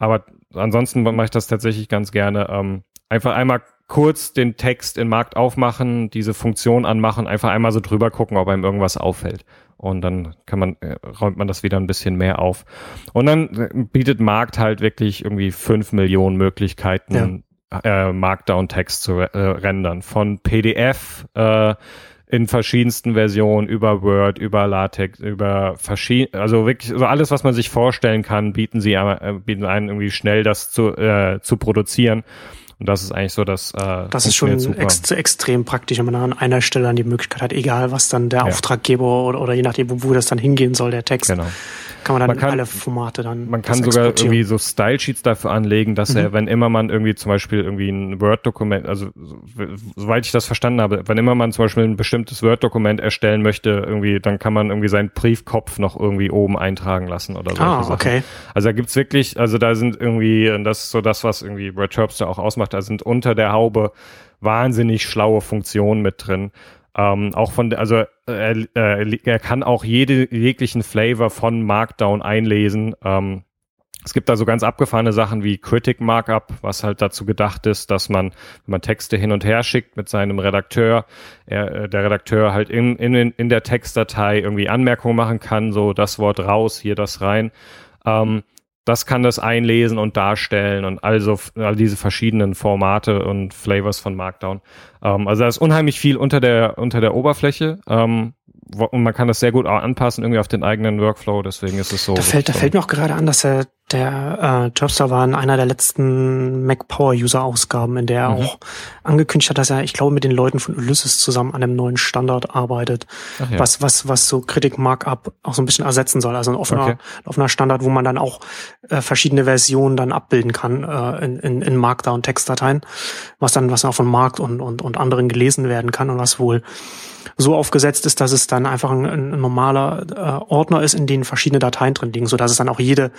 Aber ansonsten mache ich das tatsächlich ganz gerne. Ähm, einfach einmal kurz den Text in Markt aufmachen, diese Funktion anmachen, einfach einmal so drüber gucken, ob einem irgendwas auffällt. Und dann kann man, äh, räumt man das wieder ein bisschen mehr auf. Und dann äh, bietet Markt halt wirklich irgendwie fünf Millionen Möglichkeiten, ja äh, Markdown-Text zu äh, rendern. Von PDF äh, in verschiedensten Versionen, über Word, über LaTeX, über verschiedene, also wirklich, so alles, was man sich vorstellen kann, bieten sie äh, bieten einen irgendwie schnell das zu, äh, zu produzieren. Und das ist eigentlich so, dass äh, das ist schon ex extrem praktisch, wenn man an einer Stelle dann die Möglichkeit hat, egal was dann der ja. Auftraggeber oder, oder je nachdem, wo, wo das dann hingehen soll, der Text. Genau. Kann man dann man kann, alle Formate dann. Man kann sogar irgendwie so Style Sheets dafür anlegen, dass mhm. er, wenn immer man irgendwie zum Beispiel irgendwie ein Word-Dokument, also soweit ich das verstanden habe, wenn immer man zum Beispiel ein bestimmtes Word-Dokument erstellen möchte, irgendwie, dann kann man irgendwie seinen Briefkopf noch irgendwie oben eintragen lassen oder so. Ah, okay. Also da gibt's wirklich, also da sind irgendwie, das ist so das, was irgendwie Red Terpster auch ausmacht, da sind unter der Haube wahnsinnig schlaue Funktionen mit drin. Ähm, auch von, also er, äh, er kann auch jede jeglichen Flavor von Markdown einlesen. Ähm, es gibt da so ganz abgefahrene Sachen wie Critic Markup, was halt dazu gedacht ist, dass man, wenn man Texte hin und her schickt mit seinem Redakteur, er, äh, der Redakteur halt in, in, in der Textdatei irgendwie Anmerkungen machen kann, so das Wort raus, hier das rein. Ähm, das kann das einlesen und darstellen und also all diese verschiedenen Formate und Flavors von Markdown. Ähm, also da ist unheimlich viel unter der unter der Oberfläche. Ähm, und man kann das sehr gut auch anpassen irgendwie auf den eigenen Workflow, deswegen ist es so. Da fällt, da fällt mir auch gerade an, dass er der äh, Jobster war in einer der letzten Mac Power User Ausgaben, in der er mhm. auch angekündigt hat, dass er, ich glaube, mit den Leuten von Ulysses zusammen an einem neuen Standard arbeitet, ja. was was was so Critic Markup auch so ein bisschen ersetzen soll, also ein offener okay. offener Standard, wo man dann auch äh, verschiedene Versionen dann abbilden kann äh, in, in, in Markdown Textdateien, was dann was auch von Markt und und und anderen gelesen werden kann und was wohl so aufgesetzt ist, dass es dann einfach ein, ein normaler äh, Ordner ist, in dem verschiedene Dateien drin liegen, so dass es dann auch jede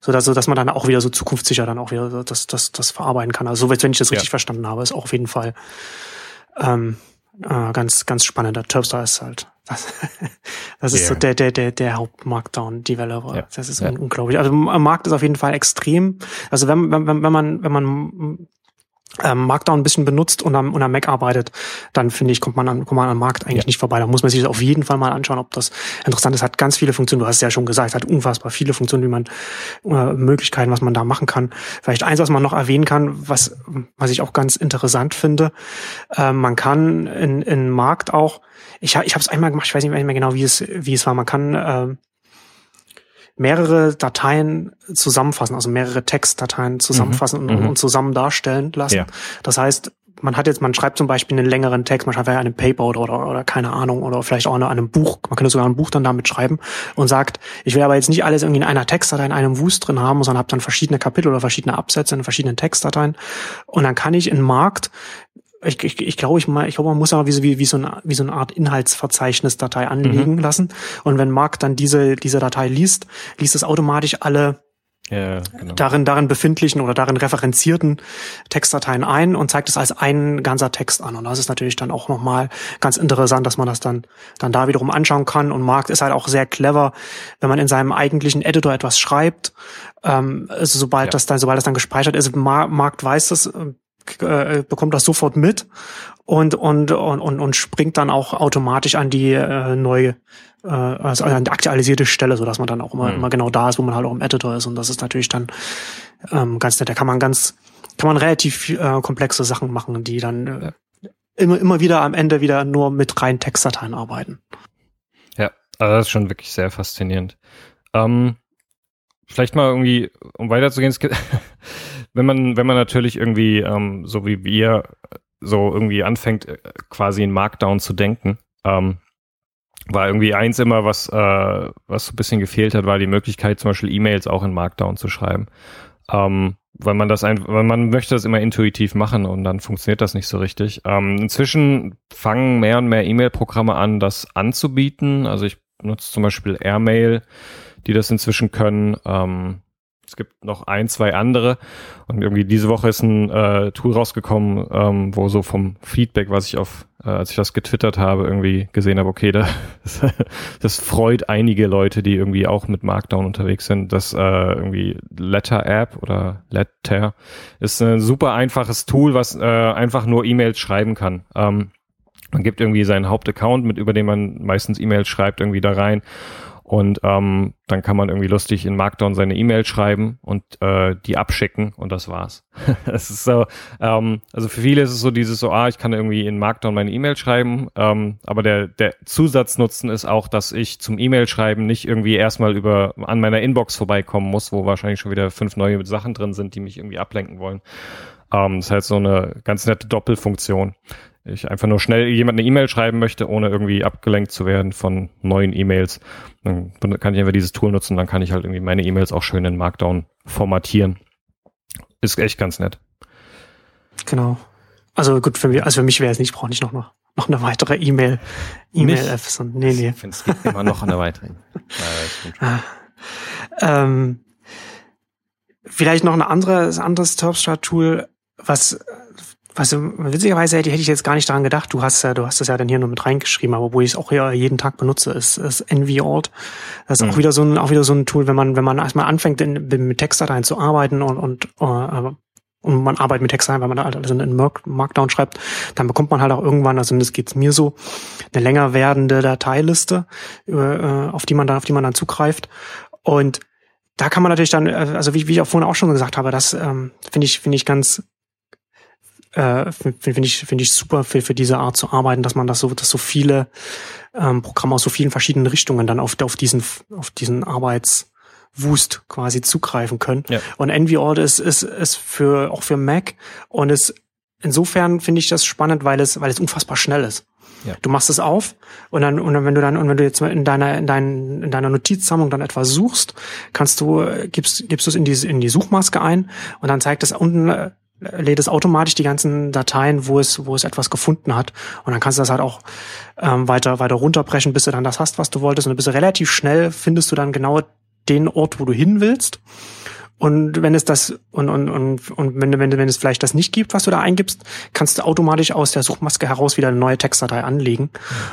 so dass, so dass man dann auch wieder so zukunftssicher dann auch wieder das, das, das verarbeiten kann. Also so wenn ich das richtig ja. verstanden habe, ist auch auf jeden Fall ähm, äh, ganz, ganz spannend. Der Terpstar ist halt, das, <laughs> das ist yeah. so der, der, der, der Haupt-Markdown-Developer. Ja. Das ist ja. unglaublich. Also Markt ist auf jeden Fall extrem. Also wenn, wenn, wenn man, wenn man ähm, Markdown ein bisschen benutzt und am, und am Mac arbeitet, dann finde ich, kommt man, an, kommt man am Markt eigentlich ja. nicht vorbei. Da muss man sich das auf jeden Fall mal anschauen, ob das interessant ist. Hat ganz viele Funktionen. Du hast es ja schon gesagt, hat unfassbar viele Funktionen, wie man äh, Möglichkeiten, was man da machen kann. Vielleicht eins, was man noch erwähnen kann, was was ich auch ganz interessant finde. Äh, man kann in, in Markt auch, ich, ich habe es einmal gemacht, ich weiß nicht mehr genau, wie es wie es war. Man kann äh, mehrere Dateien zusammenfassen, also mehrere Textdateien zusammenfassen mhm. und, und, zusammen darstellen lassen. Ja. Das heißt, man hat jetzt, man schreibt zum Beispiel einen längeren Text, man schreibt ja einen Paper oder, oder, oder keine Ahnung, oder vielleicht auch in einem Buch, man könnte sogar ein Buch dann damit schreiben und sagt, ich will aber jetzt nicht alles irgendwie in einer Textdatei, in einem Wust drin haben, sondern habe dann verschiedene Kapitel oder verschiedene Absätze in verschiedenen Textdateien. Und dann kann ich in Markt ich, ich, ich glaube, ich, mal, ich glaube, man muss aber wie, so, wie, wie, so eine, wie so eine Art Inhaltsverzeichnisdatei anlegen mhm. lassen. Und wenn Mark dann diese, diese Datei liest, liest es automatisch alle ja, genau. darin, darin befindlichen oder darin referenzierten Textdateien ein und zeigt es als ein ganzer Text an. Und das ist natürlich dann auch nochmal ganz interessant, dass man das dann, dann da wiederum anschauen kann. Und Mark ist halt auch sehr clever, wenn man in seinem eigentlichen Editor etwas schreibt. Ähm, also sobald ja. das dann, sobald das dann gespeichert ist, Mark weiß das, äh, bekommt das sofort mit und, und, und, und, und springt dann auch automatisch an die äh, neue, äh, also an die aktualisierte Stelle, so dass man dann auch immer, mhm. immer genau da ist, wo man halt auch im Editor ist. Und das ist natürlich dann ähm, ganz nett. Da kann man ganz, kann man relativ äh, komplexe Sachen machen, die dann äh, immer, immer wieder am Ende wieder nur mit reinen Textdateien arbeiten. Ja, also das ist schon wirklich sehr faszinierend. Ähm, vielleicht mal irgendwie, um weiterzugehen, es gibt, <laughs> wenn man, wenn man natürlich irgendwie, ähm, so wie wir, so irgendwie anfängt, äh, quasi in Markdown zu denken, ähm, war irgendwie eins immer, was, äh, was so ein bisschen gefehlt hat, war die Möglichkeit, zum Beispiel E-Mails auch in Markdown zu schreiben. Ähm, weil man das einfach, weil man möchte das immer intuitiv machen und dann funktioniert das nicht so richtig. Ähm, inzwischen fangen mehr und mehr E-Mail-Programme an, das anzubieten. Also ich nutze zum Beispiel Airmail, die das inzwischen können. Ähm, es gibt noch ein, zwei andere. Und irgendwie diese Woche ist ein äh, Tool rausgekommen, ähm, wo so vom Feedback, was ich auf, äh, als ich das getwittert habe, irgendwie gesehen habe, okay, das, <laughs> das freut einige Leute, die irgendwie auch mit Markdown unterwegs sind. Das äh, irgendwie Letter App oder Letter ist ein super einfaches Tool, was äh, einfach nur E-Mails schreiben kann. Ähm, man gibt irgendwie seinen Hauptaccount, mit über den man meistens E-Mails schreibt, irgendwie da rein und ähm, dann kann man irgendwie lustig in Markdown seine E-Mail schreiben und äh, die abschicken und das war's. <laughs> es ist so, ähm, also für viele ist es so dieses so, ah, ich kann irgendwie in Markdown meine E-Mail schreiben, ähm, aber der, der Zusatznutzen ist auch, dass ich zum E-Mail schreiben nicht irgendwie erstmal über an meiner Inbox vorbeikommen muss, wo wahrscheinlich schon wieder fünf neue Sachen drin sind, die mich irgendwie ablenken wollen. Ähm, das ist halt so eine ganz nette Doppelfunktion ich einfach nur schnell jemand eine E-Mail schreiben möchte, ohne irgendwie abgelenkt zu werden von neuen E-Mails, dann kann ich einfach dieses Tool nutzen, dann kann ich halt irgendwie meine E-Mails auch schön in Markdown formatieren. Ist echt ganz nett. Genau. Also gut, für mich, also für mich wäre es nicht, brauche ich noch, noch, noch eine weitere E-Mail, E-Mail-App. Nee, nee. Ich finde, es gibt immer noch eine weitere. <laughs> ja, ah. ähm, vielleicht noch ein anderes, anderes Topstart-Tool, was was witzigerweise hätte, hätte ich jetzt gar nicht daran gedacht. Du hast ja, du hast das ja dann hier nur mit reingeschrieben, aber wo ich es auch hier jeden Tag benutze, ist, ist NVAlt. Das ist mhm. auch wieder so ein, auch wieder so ein Tool, wenn man, wenn man erstmal anfängt, in, mit Textdateien zu arbeiten und, und, uh, und man arbeitet mit Textdateien, weil man da halt alles in Markdown schreibt, dann bekommt man halt auch irgendwann, also das geht's mir so, eine länger werdende Dateiliste, äh, auf die man dann, auf die man dann zugreift. Und da kann man natürlich dann, äh, also wie, wie ich auch vorhin auch schon gesagt habe, das ähm, finde ich, finde ich ganz äh, finde ich, finde ich super für, für diese Art zu arbeiten, dass man das so, dass so viele ähm, Programme aus so vielen verschiedenen Richtungen dann auf, auf diesen, auf diesen Arbeitswust quasi zugreifen können. Ja. Und NVAuth ist, ist, ist für, auch für Mac und ist, insofern finde ich das spannend, weil es, weil es unfassbar schnell ist. Ja. Du machst es auf und dann und dann, wenn du dann und wenn du jetzt in deiner in, dein, in deiner Notizsammlung dann etwas suchst, kannst du gibst gibst du es in die in die Suchmaske ein und dann zeigt es unten äh, lädt es automatisch die ganzen Dateien, wo es, wo es etwas gefunden hat. Und dann kannst du das halt auch ähm, weiter, weiter runterbrechen, bis du dann das hast, was du wolltest. Und du bist relativ schnell, findest du dann genau den Ort, wo du hin willst. Und wenn es das und und und und wenn wenn wenn es vielleicht das nicht gibt, was du da eingibst, kannst du automatisch aus der Suchmaske heraus wieder eine neue Textdatei anlegen.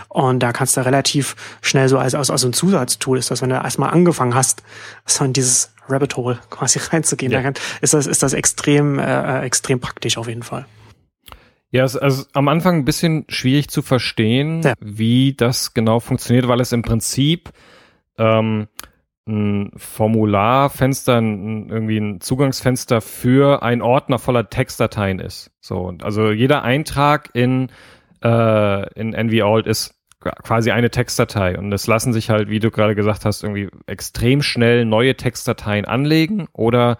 Und da kannst du relativ schnell so als als, als ein Zusatztool ist das, wenn du erstmal angefangen hast, so in dieses Rabbit Hole quasi <laughs> reinzugehen, ja. dann ist das ist das extrem äh, extrem praktisch auf jeden Fall. Ja, es ist also am Anfang ein bisschen schwierig zu verstehen, ja. wie das genau funktioniert, weil es im Prinzip ähm, ein Formularfenster, ein, irgendwie ein Zugangsfenster für ein Ordner voller Textdateien ist. So, und also jeder Eintrag in, äh, in NVAlt ist quasi eine Textdatei und es lassen sich halt, wie du gerade gesagt hast, irgendwie extrem schnell neue Textdateien anlegen oder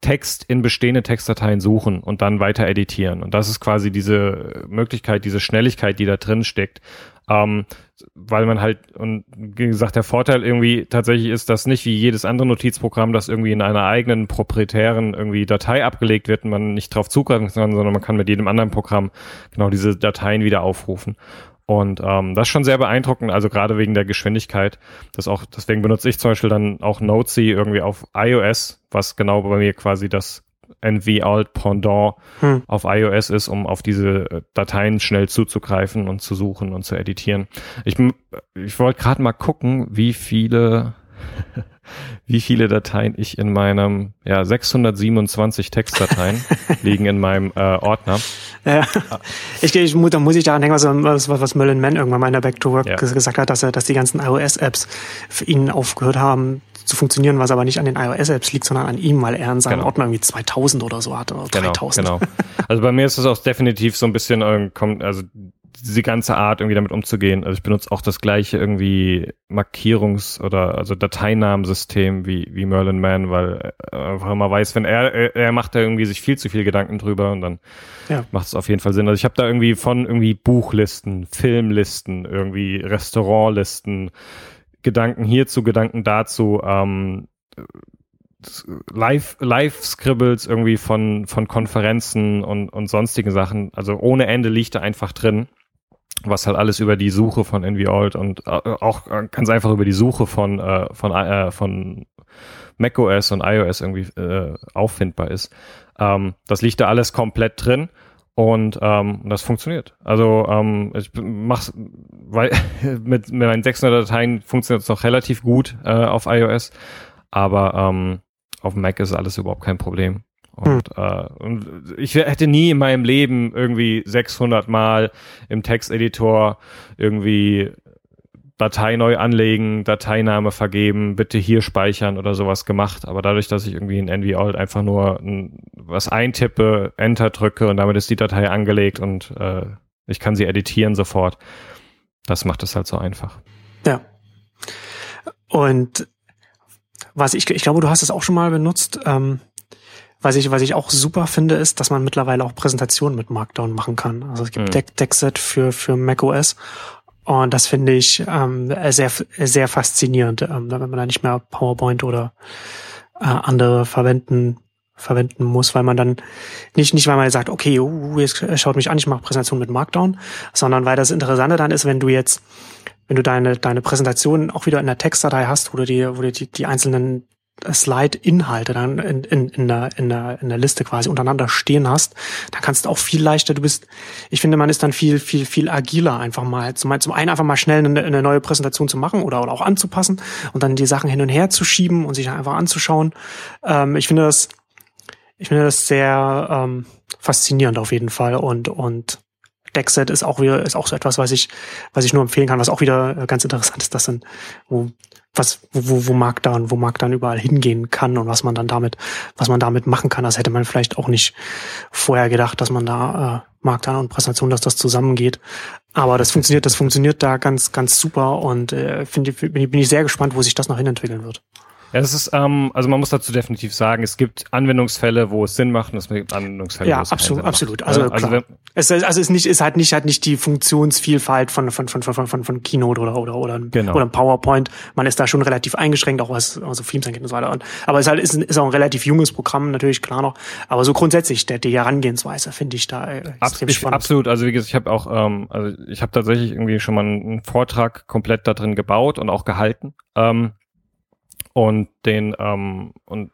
Text in bestehende Textdateien suchen und dann weiter editieren. Und das ist quasi diese Möglichkeit, diese Schnelligkeit, die da drin steckt. Ähm, weil man halt, und wie gesagt, der Vorteil irgendwie tatsächlich ist, dass nicht wie jedes andere Notizprogramm, das irgendwie in einer eigenen proprietären irgendwie Datei abgelegt wird und man nicht drauf zugreifen kann, sondern man kann mit jedem anderen Programm genau diese Dateien wieder aufrufen. Und ähm, das ist schon sehr beeindruckend, also gerade wegen der Geschwindigkeit. Das auch, deswegen benutze ich zum Beispiel dann auch Notesy irgendwie auf iOS, was genau bei mir quasi das NV-Alt Pendant hm. auf iOS ist, um auf diese äh, Dateien schnell zuzugreifen und zu suchen und zu editieren. Ich, ich wollte gerade mal gucken, wie viele wie viele Dateien ich in meinem, ja, 627 Textdateien <laughs> liegen in meinem äh, Ordner. Ja. Ich, ich, da muss ich daran denken, was, was, was Merlin Mann irgendwann mal in der Back to Work ja. gesagt hat, dass er, dass die ganzen iOS-Apps für ihn aufgehört haben zu funktionieren, was aber nicht an den iOS-Apps liegt, sondern an ihm, weil er in seinem genau. Ordner irgendwie 2000 oder so hatte oder genau, 3000. Genau. Also bei mir ist es auch definitiv so ein bisschen, äh, also diese ganze Art irgendwie damit umzugehen. Also ich benutze auch das gleiche irgendwie Markierungs- oder also Dateinamensystem wie, wie Merlin Man, weil er einfach immer weiß, wenn er, er macht da irgendwie sich viel zu viel Gedanken drüber und dann ja. macht es auf jeden Fall Sinn. Also ich habe da irgendwie von irgendwie Buchlisten, Filmlisten, irgendwie Restaurantlisten, Gedanken hierzu, Gedanken dazu, ähm, Live, Live-Scribbles irgendwie von, von Konferenzen und, und sonstigen Sachen. Also ohne Ende liegt da einfach drin was halt alles über die Suche von NVAlt und äh, auch ganz einfach über die Suche von äh, von äh, von macOS und iOS irgendwie äh, auffindbar ist. Ähm, das liegt da alles komplett drin und ähm, das funktioniert. Also ähm, ich mach's, weil <laughs> mit, mit meinen 600 Dateien funktioniert es noch relativ gut äh, auf iOS, aber ähm, auf Mac ist alles überhaupt kein Problem. Und, hm. äh, und ich hätte nie in meinem Leben irgendwie 600 Mal im Texteditor irgendwie Datei neu anlegen, Dateiname vergeben, bitte hier speichern oder sowas gemacht. Aber dadurch, dass ich irgendwie in NVAlt einfach nur ein, was eintippe, Enter drücke und damit ist die Datei angelegt und äh, ich kann sie editieren sofort. Das macht es halt so einfach. Ja. Und was ich, ich glaube, du hast es auch schon mal benutzt. Ähm was ich, was ich auch super finde, ist, dass man mittlerweile auch Präsentationen mit Markdown machen kann. Also es gibt mhm. Deckset für, für macOS. Und das finde ich ähm, sehr, sehr faszinierend, ähm, wenn man da nicht mehr PowerPoint oder äh, andere verwenden verwenden muss, weil man dann nicht, nicht weil man sagt, okay, uh, jetzt schaut mich an, ich mache Präsentation mit Markdown, sondern weil das Interessante dann ist, wenn du jetzt, wenn du deine, deine Präsentation auch wieder in der Textdatei hast, wo du die, wo du die, die einzelnen Slide-Inhalte dann in, in, in, der, in, der, in der Liste quasi untereinander stehen hast, dann kannst du auch viel leichter, du bist, ich finde, man ist dann viel, viel, viel agiler einfach mal. Zum, zum einen einfach mal schnell eine, eine neue Präsentation zu machen oder, oder auch anzupassen und dann die Sachen hin und her zu schieben und sich einfach anzuschauen. Ähm, ich finde das, ich finde das sehr ähm, faszinierend auf jeden Fall und, und Deckset ist auch wieder, ist auch so etwas, was ich, was ich nur empfehlen kann, was auch wieder ganz interessant ist, dass dann, wo was, wo, wo Markdown, wo Markdown überall hingehen kann und was man dann damit, was man damit machen kann. Das hätte man vielleicht auch nicht vorher gedacht, dass man da äh, Markdown und Präsentation, dass das zusammengeht. Aber das funktioniert, das funktioniert da ganz, ganz super und äh, finde, bin, ich, bin ich sehr gespannt, wo sich das noch hinentwickeln wird. Ja, das ist, ähm, also man muss dazu definitiv sagen, es gibt Anwendungsfälle, wo es Sinn macht und es gibt Anwendungsfälle, ja, wo es absolut, absolut. Also, also, wenn, es, also es ist nicht, ist halt nicht, halt nicht die Funktionsvielfalt von, von, von, von, von, von Keynote oder, oder, oder, genau. oder PowerPoint. Man ist da schon relativ eingeschränkt, auch was, also Themes angeht und so weiter. Und, aber es ist halt, ist, ist auch ein relativ junges Programm, natürlich, klar noch. Aber so grundsätzlich, der, die Herangehensweise finde ich da äh, extrem ich, spannend. Absolut. Also wie gesagt, ich habe auch, ähm, also ich habe tatsächlich irgendwie schon mal einen Vortrag komplett da drin gebaut und auch gehalten. Ähm, und den, ähm, und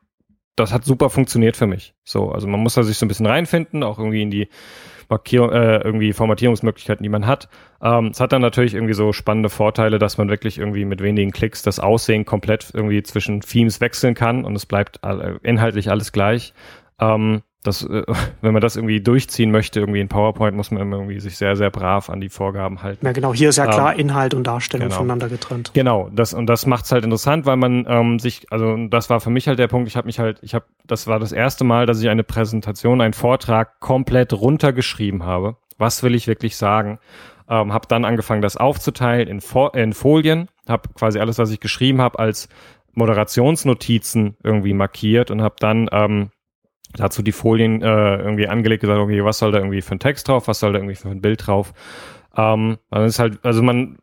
das hat super funktioniert für mich. So, also man muss da sich so ein bisschen reinfinden, auch irgendwie in die Markierung, äh, irgendwie Formatierungsmöglichkeiten, die man hat. Ähm, es hat dann natürlich irgendwie so spannende Vorteile, dass man wirklich irgendwie mit wenigen Klicks das Aussehen komplett irgendwie zwischen Themes wechseln kann und es bleibt inhaltlich alles gleich. Ähm, das, äh, <laughs> wenn man das irgendwie durchziehen möchte, irgendwie in PowerPoint, muss man irgendwie sich sehr, sehr brav an die Vorgaben halten. Ja, genau. Hier ist ja klar ähm, Inhalt und Darstellung genau. voneinander getrennt. Genau. Das und das macht's halt interessant, weil man ähm, sich, also das war für mich halt der Punkt. Ich habe mich halt, ich habe, das war das erste Mal, dass ich eine Präsentation, einen Vortrag komplett runtergeschrieben habe. Was will ich wirklich sagen? Ähm, habe dann angefangen, das aufzuteilen in, Fo in Folien. Habe quasi alles, was ich geschrieben habe, als Moderationsnotizen irgendwie markiert und habe dann ähm, dazu die Folien äh, irgendwie angelegt, gesagt, okay, was soll da irgendwie für ein Text drauf, was soll da irgendwie für ein Bild drauf. Ähm, man ist halt, also man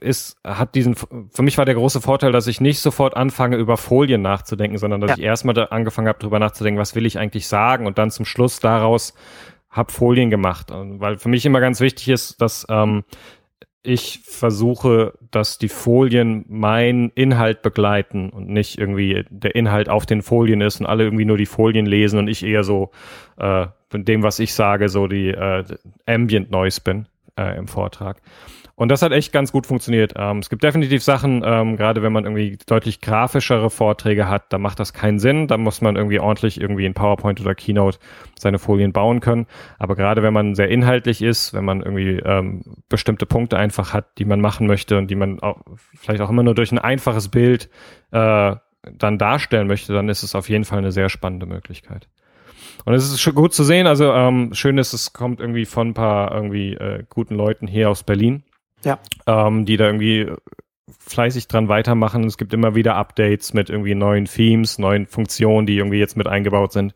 ist, hat diesen, für mich war der große Vorteil, dass ich nicht sofort anfange, über Folien nachzudenken, sondern dass ja. ich erstmal da angefangen habe, darüber nachzudenken, was will ich eigentlich sagen und dann zum Schluss daraus hab Folien gemacht. Weil für mich immer ganz wichtig ist, dass ähm, ich versuche, dass die Folien meinen Inhalt begleiten und nicht irgendwie der Inhalt auf den Folien ist und alle irgendwie nur die Folien lesen und ich eher so äh, von dem, was ich sage, so die äh, Ambient Noise bin äh, im Vortrag. Und das hat echt ganz gut funktioniert. Ähm, es gibt definitiv Sachen, ähm, gerade wenn man irgendwie deutlich grafischere Vorträge hat, da macht das keinen Sinn. Da muss man irgendwie ordentlich irgendwie in PowerPoint oder Keynote seine Folien bauen können. Aber gerade wenn man sehr inhaltlich ist, wenn man irgendwie ähm, bestimmte Punkte einfach hat, die man machen möchte und die man auch, vielleicht auch immer nur durch ein einfaches Bild äh, dann darstellen möchte, dann ist es auf jeden Fall eine sehr spannende Möglichkeit. Und es ist schon gut zu sehen. Also ähm, schön ist, es kommt irgendwie von ein paar irgendwie äh, guten Leuten hier aus Berlin ja. ähm, die da irgendwie fleißig dran weitermachen. Es gibt immer wieder Updates mit irgendwie neuen Themes, neuen Funktionen, die irgendwie jetzt mit eingebaut sind.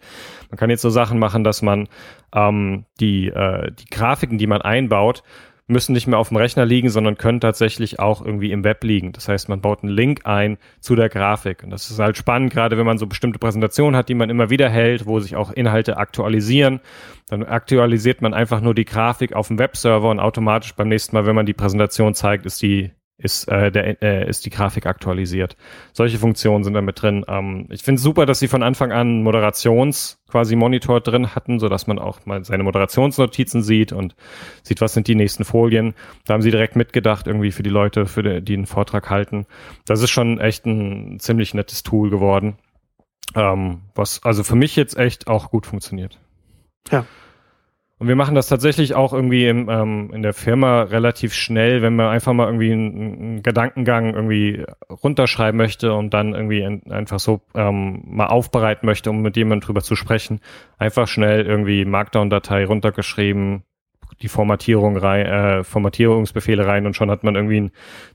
Man kann jetzt so Sachen machen, dass man ähm, die, äh, die Grafiken, die man einbaut, müssen nicht mehr auf dem Rechner liegen, sondern können tatsächlich auch irgendwie im Web liegen. Das heißt, man baut einen Link ein zu der Grafik. Und das ist halt spannend, gerade wenn man so bestimmte Präsentationen hat, die man immer wieder hält, wo sich auch Inhalte aktualisieren. Dann aktualisiert man einfach nur die Grafik auf dem Webserver und automatisch beim nächsten Mal, wenn man die Präsentation zeigt, ist die ist, äh, der, äh, ist die Grafik aktualisiert. Solche Funktionen sind da mit drin. Ähm, ich finde es super, dass sie von Anfang an Moderations quasi Monitor drin hatten, so dass man auch mal seine Moderationsnotizen sieht und sieht, was sind die nächsten Folien. Da haben sie direkt mitgedacht, irgendwie für die Leute, für die, die einen Vortrag halten. Das ist schon echt ein ziemlich nettes Tool geworden. Ähm, was also für mich jetzt echt auch gut funktioniert. Ja. Und wir machen das tatsächlich auch irgendwie im, ähm, in der Firma relativ schnell, wenn man einfach mal irgendwie einen, einen Gedankengang irgendwie runterschreiben möchte und dann irgendwie in, einfach so ähm, mal aufbereiten möchte, um mit jemandem drüber zu sprechen. Einfach schnell irgendwie Markdown-Datei runtergeschrieben, die Formatierung rein, äh, Formatierungsbefehle rein und schon hat man irgendwie ein,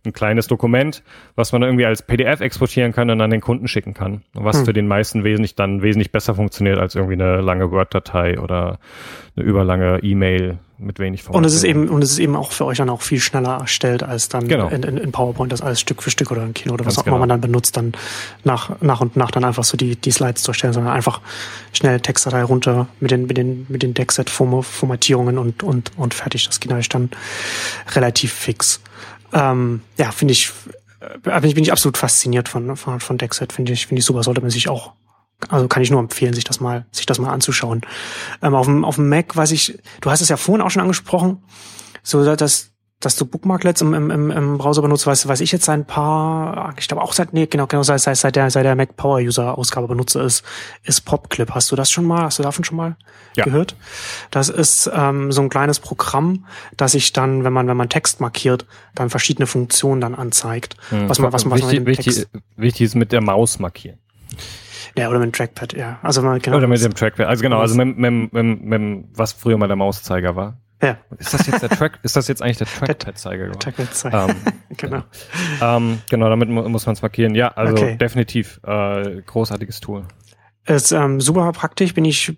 ein kleines Dokument, was man irgendwie als PDF exportieren kann und an den Kunden schicken kann. Was hm. für den meisten wesentlich dann wesentlich besser funktioniert als irgendwie eine lange Word-Datei oder eine überlange E-Mail mit wenig Format. Und es ist eben, und es ist eben auch für euch dann auch viel schneller erstellt als dann genau. in, in, in, PowerPoint das alles Stück für Stück oder in Kino oder was Ganz auch immer genau. man dann benutzt, dann nach, nach und nach dann einfach so die, die Slides zu erstellen, sondern einfach schnell Textdatei runter mit den, mit den, mit den Deckset-Formatierungen und, und, und fertig. Das geht natürlich dann relativ fix. Ähm, ja, finde ich, äh, bin ich absolut fasziniert von, von, von Deckset, finde ich, finde ich super, sollte man sich auch also kann ich nur empfehlen, sich das mal, sich das mal anzuschauen. Ähm, auf, dem, auf dem Mac weiß ich, du hast es ja vorhin auch schon angesprochen, so dass, dass du Bookmarklets im, im, im Browser benutzt, weiß, weiß ich jetzt seit ein paar, ich glaube auch seit, nee, genau, genau, seit, seit, seit der, seit der Mac Power User Ausgabe benutze, ist, ist Popclip. Hast du das schon mal, hast du davon schon mal ja. gehört? Das ist ähm, so ein kleines Programm, das sich dann, wenn man, wenn man Text markiert, dann verschiedene Funktionen dann anzeigt. Hm. Was man, was man, was man wichtig, wichtig, wichtig ist mit der Maus markieren. Ja, oder mit dem Trackpad, ja. Also mal genau. Oder mit dem Trackpad. Also genau, also mit, mit, mit, mit, was früher mal der Mauszeiger war. Ja. Ist das jetzt der Track, ist das jetzt eigentlich der Trackpad-Zeiger geworden? Trackpad-Zeiger. Ähm, <laughs> genau. Ähm, genau, damit muss man es markieren. Ja, also okay. definitiv äh, großartiges Tool. Ist ähm, super praktisch, bin ich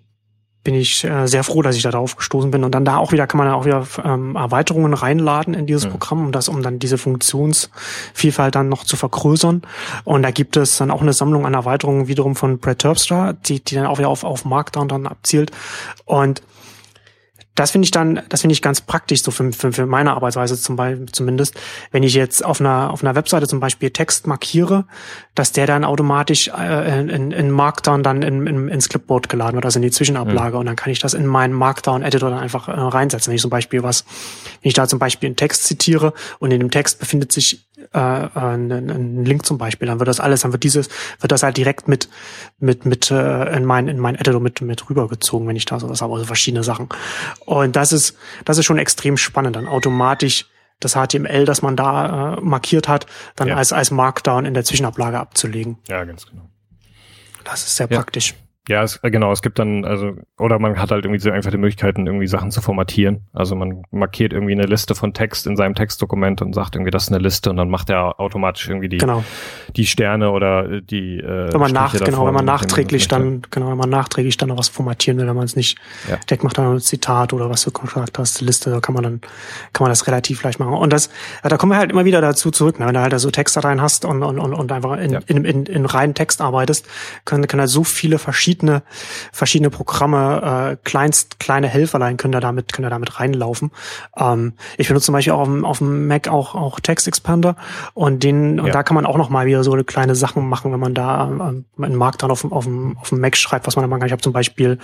bin ich äh, sehr froh, dass ich da drauf gestoßen bin. Und dann da auch wieder kann man dann auch wieder ähm, Erweiterungen reinladen in dieses mhm. Programm, um das, um dann diese Funktionsvielfalt dann noch zu vergrößern. Und da gibt es dann auch eine Sammlung an Erweiterungen wiederum von Brett Terpstra, die, die dann auch wieder auf, auf Markdown dann abzielt. Und das finde ich dann, das finde ich ganz praktisch, so für, für, für meine Arbeitsweise zum Beispiel zumindest, wenn ich jetzt auf einer, auf einer Webseite zum Beispiel Text markiere, dass der dann automatisch äh, in, in Markdown dann in, in, ins Clipboard geladen wird, also in die Zwischenablage. Mhm. Und dann kann ich das in meinen Markdown-Editor dann einfach äh, reinsetzen. Wenn ich zum Beispiel was, wenn ich da zum Beispiel einen Text zitiere und in dem Text befindet sich äh, ein, ein Link zum Beispiel, dann wird das alles, dann wird dieses, wird das halt direkt mit mit mit äh, in mein in mein Editor mit mit rübergezogen, wenn ich da sowas habe, also verschiedene Sachen. Und das ist das ist schon extrem spannend, dann automatisch das HTML, das man da äh, markiert hat, dann ja. als als Markdown in der Zwischenablage abzulegen. Ja, ganz genau. Das ist sehr ja. praktisch. Ja, es, äh, genau, es gibt dann, also, oder man hat halt irgendwie so einfach die Möglichkeiten, irgendwie Sachen zu formatieren. Also man markiert irgendwie eine Liste von Text in seinem Textdokument und sagt irgendwie, das ist eine Liste und dann macht er automatisch irgendwie die, genau. die Sterne oder die äh, wenn man nach, genau, wenn man nachträglich dann, genau, wenn man nachträglich dann noch was formatieren will, wenn man es nicht ja. direkt macht, dann ein Zitat oder was du gesagt hast, Liste, da kann man dann, kann man das relativ leicht machen. Und das, da kommen wir halt immer wieder dazu zurück, ne? wenn du halt so Textdateien hast und, und, und, und einfach in, ja. in, in, in reinen Text arbeitest, können, können halt so viele verschiedene verschiedene, verschiedene Programme, äh, kleinst, kleine Helferlein können da damit, können da damit reinlaufen. Ähm, ich benutze zum Beispiel auch auf dem, auf dem Mac auch, auch Text Expander und den, ja. und da kann man auch noch mal wieder so eine kleine Sachen machen, wenn man da ähm, einen Markdown auf dem, auf dem, auf dem Mac schreibt, was man da machen kann. Ich habe zum Beispiel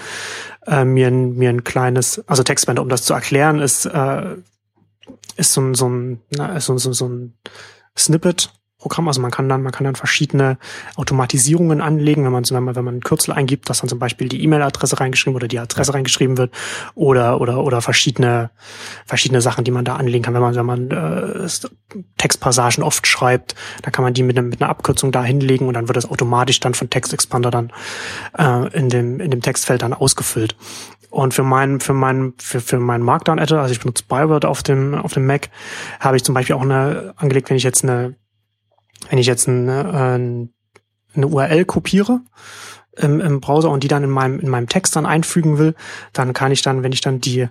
äh, mir, ein, mir ein kleines, also Textbänder, um das zu erklären, ist, äh, ist so ein, so ein, na, so, so, so ein Snippet Programm. Also man kann dann, man kann dann verschiedene Automatisierungen anlegen, wenn man, wenn man, wenn man ein Kürzel eingibt, dass dann zum Beispiel die E-Mail-Adresse reingeschrieben oder die Adresse ja. reingeschrieben wird oder, oder, oder verschiedene, verschiedene Sachen, die man da anlegen kann. Wenn man, wenn man äh, Textpassagen oft schreibt, dann kann man die mit, einer mit einer Abkürzung da hinlegen und dann wird das automatisch dann von Textexpander dann äh, in dem, in dem Textfeld dann ausgefüllt. Und für meinen, für meinen, für, für meinen Markdown-Editor, also ich benutze Byword auf dem, auf dem Mac, habe ich zum Beispiel auch eine angelegt, wenn ich jetzt eine wenn ich jetzt eine, äh, eine URL kopiere im, im Browser und die dann in meinem, in meinem Text dann einfügen will, dann kann ich dann, wenn ich dann die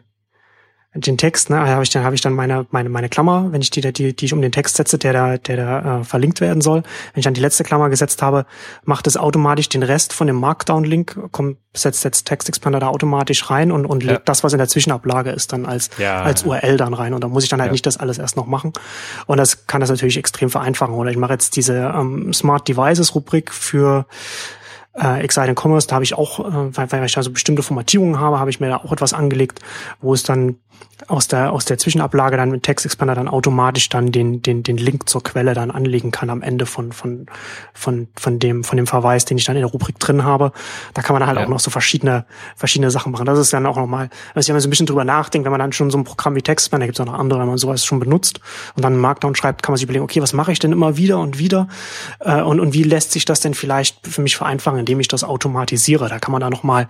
den Text, ne, habe ich dann habe ich dann meine meine meine Klammer, wenn ich die die die ich um den Text setze, der da der da äh, verlinkt werden soll. Wenn ich dann die letzte Klammer gesetzt habe, macht es automatisch den Rest von dem Markdown-Link, kommt setzt jetzt Text Expander da automatisch rein und und ja. legt das, was in der Zwischenablage ist, dann als ja. als URL dann rein und da muss ich dann halt ja. nicht das alles erst noch machen. Und das kann das natürlich extrem vereinfachen. Oder ich mache jetzt diese ähm, Smart Devices Rubrik für äh, Exciting Commerce, da habe ich auch, äh, weil, weil ich da so bestimmte Formatierungen habe, habe ich mir da auch etwas angelegt, wo es dann aus der aus der Zwischenablage dann mit Text Expander dann automatisch dann den den den Link zur Quelle dann anlegen kann am Ende von von von von dem von dem Verweis, den ich dann in der Rubrik drin habe. Da kann man dann halt ja. auch noch so verschiedene verschiedene Sachen machen. Das ist dann auch nochmal, also wenn man so ein bisschen drüber nachdenkt, wenn man dann schon so ein Programm wie Textman, da gibt es auch noch andere, wenn man sowas schon benutzt und dann einen Markdown schreibt, kann man sich überlegen, okay, was mache ich denn immer wieder und wieder äh, und und wie lässt sich das denn vielleicht für mich vereinfachen, indem ich das automatisiere? Da kann man da noch mal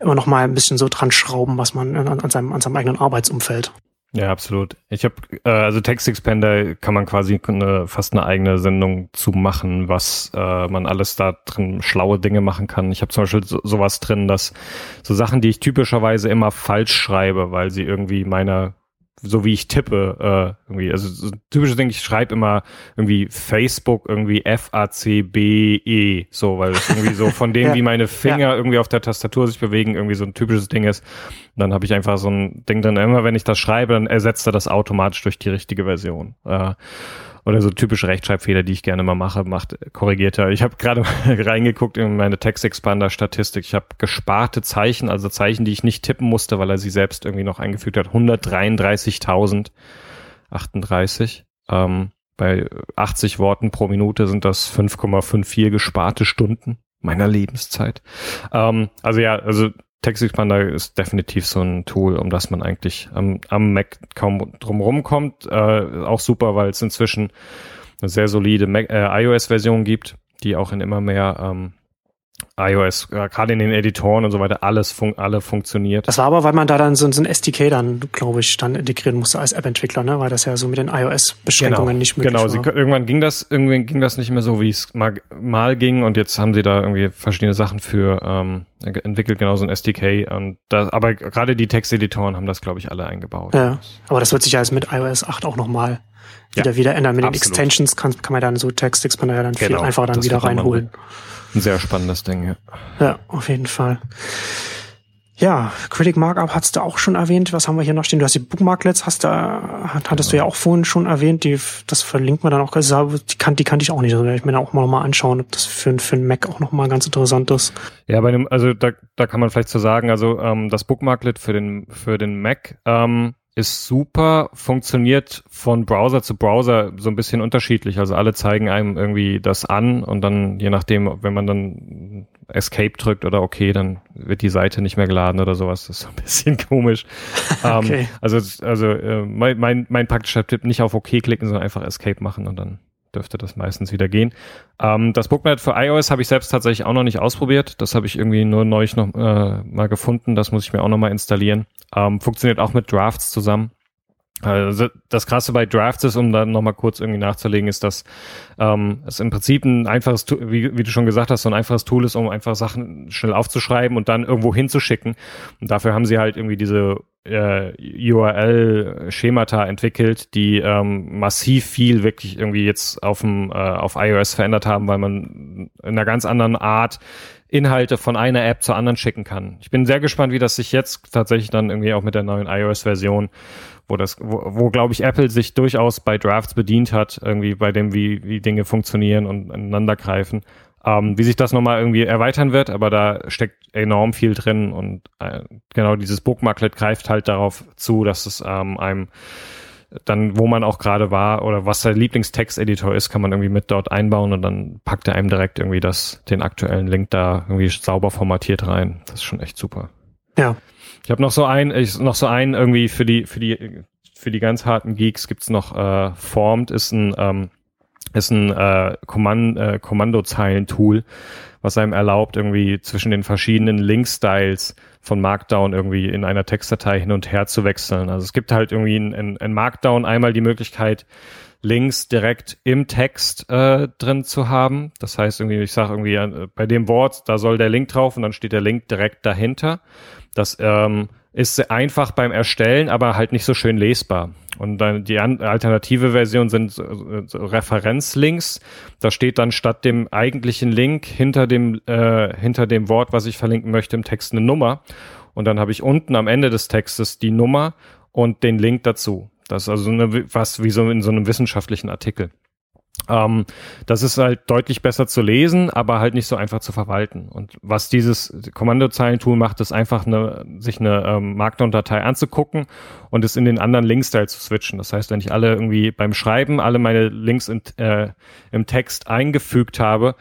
immer noch mal ein bisschen so dran schrauben, was man an, an seinem, an seinem eigenen Arbeitsumfeld. Ja, absolut. Ich habe äh, also Text Expander kann man quasi eine, fast eine eigene Sendung zu machen, was äh, man alles da drin schlaue Dinge machen kann. Ich habe zum Beispiel so, sowas drin, dass so Sachen, die ich typischerweise immer falsch schreibe, weil sie irgendwie meiner so wie ich tippe, äh, irgendwie, also so typisches Ding, ich schreibe immer irgendwie Facebook irgendwie F-A-C-B-E, so, weil es irgendwie so von <laughs> dem, ja. wie meine Finger ja. irgendwie auf der Tastatur sich bewegen, irgendwie so ein typisches Ding ist. Und dann habe ich einfach so ein Ding drin, immer wenn ich das schreibe, dann ersetzt er das automatisch durch die richtige Version. Äh, oder so typische Rechtschreibfehler, die ich gerne mal mache, macht, korrigiert er. Ich habe gerade <laughs> reingeguckt in meine Text-Expander-Statistik. Ich habe gesparte Zeichen, also Zeichen, die ich nicht tippen musste, weil er sie selbst irgendwie noch eingefügt hat. 133.038. Ähm, bei 80 Worten pro Minute sind das 5,54 gesparte Stunden meiner Lebenszeit. Ähm, also ja, also Text Expander ist definitiv so ein Tool, um das man eigentlich am, am Mac kaum drumherum kommt. Äh, auch super, weil es inzwischen eine sehr solide äh, iOS-Version gibt, die auch in immer mehr ähm, iOS, gerade in den Editoren und so weiter, alles fun alle funktioniert. Das war aber, weil man da dann so, so ein SDK dann, glaube ich, dann integrieren musste als App-Entwickler, ne? Weil das ja so mit den iOS-Beschränkungen genau, nicht möglich genau. war. Genau, irgendwann ging das, irgendwie ging das nicht mehr so, wie es mal, mal ging und jetzt haben sie da irgendwie verschiedene Sachen für ähm, entwickelt, genau so ein SDK. Und da, aber gerade die Texteditoren haben das, glaube ich, alle eingebaut. Ja, aber das wird sich ja jetzt mit iOS 8 auch nochmal wieder, ja, wieder ändern. Mit absolut. den Extensions kann, kann man dann so Text-Expander ja dann genau, viel einfacher dann wieder reinholen. Ein sehr spannendes Ding, ja. Ja, auf jeden Fall. Ja, Critic Markup hast du auch schon erwähnt. Was haben wir hier noch stehen? Du hast die Bookmarklets, hast du, hattest genau. du ja auch vorhin schon erwähnt. Die, das verlinkt man dann auch. Die, kann, die kannte ich auch nicht. Also werde ich mir da auch mal nochmal anschauen, ob das für, für einen Mac auch nochmal ganz interessant ist. Ja, bei dem, also da, da kann man vielleicht so sagen, also ähm, das Bookmarklet für den, für den Mac ähm, ist super, funktioniert von Browser zu Browser so ein bisschen unterschiedlich. Also alle zeigen einem irgendwie das an und dann, je nachdem, wenn man dann Escape drückt oder okay, dann wird die Seite nicht mehr geladen oder sowas. Das ist so ein <laughs> bisschen komisch. Ähm, okay. um, also also äh, mein, mein, mein praktischer Tipp, nicht auf OK klicken, sondern einfach Escape machen und dann dürfte das meistens wieder gehen. Ähm, das Bookmark für iOS habe ich selbst tatsächlich auch noch nicht ausprobiert. Das habe ich irgendwie nur neulich noch äh, mal gefunden. Das muss ich mir auch noch mal installieren. Ähm, funktioniert auch mit Drafts zusammen. Also das Krasse bei Drafts ist, um dann nochmal kurz irgendwie nachzulegen, ist, dass ähm, es im Prinzip ein einfaches, wie, wie du schon gesagt hast, so ein einfaches Tool ist, um einfach Sachen schnell aufzuschreiben und dann irgendwo hinzuschicken. Und dafür haben sie halt irgendwie diese äh, URL-Schemata entwickelt, die ähm, massiv viel wirklich irgendwie jetzt auf, dem, äh, auf iOS verändert haben, weil man in einer ganz anderen Art Inhalte von einer App zur anderen schicken kann. Ich bin sehr gespannt, wie das sich jetzt tatsächlich dann irgendwie auch mit der neuen iOS-Version wo das, wo, wo glaube ich Apple sich durchaus bei Drafts bedient hat, irgendwie bei dem, wie, wie Dinge funktionieren und ineinander greifen. Ähm, wie sich das nochmal irgendwie erweitern wird, aber da steckt enorm viel drin und äh, genau dieses Bookmarklet greift halt darauf zu, dass es ähm, einem dann, wo man auch gerade war oder was der Lieblingstexteditor ist, kann man irgendwie mit dort einbauen und dann packt er einem direkt irgendwie das, den aktuellen Link da irgendwie sauber formatiert rein. Das ist schon echt super. Ja. Ich habe noch so ein, ich, noch so ein irgendwie für die für die für die ganz harten Geeks gibt's noch äh, Formed ist ein ähm, ist ein äh, Kommand, äh, Kommandozeilen-Tool, was einem erlaubt, irgendwie zwischen den verschiedenen Link-Styles von Markdown irgendwie in einer Textdatei hin und her zu wechseln. Also es gibt halt irgendwie in, in, in Markdown einmal die Möglichkeit, Links direkt im Text äh, drin zu haben. Das heißt irgendwie, ich sage irgendwie äh, bei dem Wort, da soll der Link drauf und dann steht der Link direkt dahinter. Das ähm, ist einfach beim Erstellen, aber halt nicht so schön lesbar. Und dann die alternative Version sind Referenzlinks. Da steht dann statt dem eigentlichen Link hinter dem, äh, hinter dem Wort, was ich verlinken möchte, im Text eine Nummer. Und dann habe ich unten am Ende des Textes die Nummer und den Link dazu. Das ist also eine, was wie so in so einem wissenschaftlichen Artikel. Ähm, das ist halt deutlich besser zu lesen, aber halt nicht so einfach zu verwalten. Und was dieses Kommandozeilentool macht, ist einfach eine, sich eine ähm, Markdown-Datei anzugucken und es in den anderen Link-Style zu switchen. Das heißt, wenn ich alle irgendwie beim Schreiben alle meine Links in, äh, im Text eingefügt habe,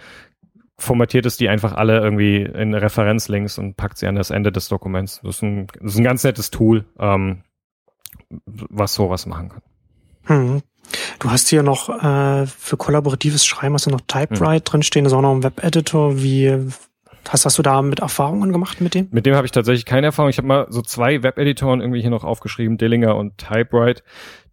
formatiert es die einfach alle irgendwie in Referenzlinks und packt sie an das Ende des Dokuments. Das ist ein, das ist ein ganz nettes Tool, ähm, was sowas machen kann. Hm. Du hast hier noch äh, für kollaboratives Schreiben hast du noch Typewrite hm. drinstehen, das ist auch noch ein Web-Editor. Wie Hast, hast du da mit Erfahrungen gemacht mit dem? Mit dem habe ich tatsächlich keine Erfahrung. Ich habe mal so zwei Webeditoren irgendwie hier noch aufgeschrieben, Dillinger und Typewrite,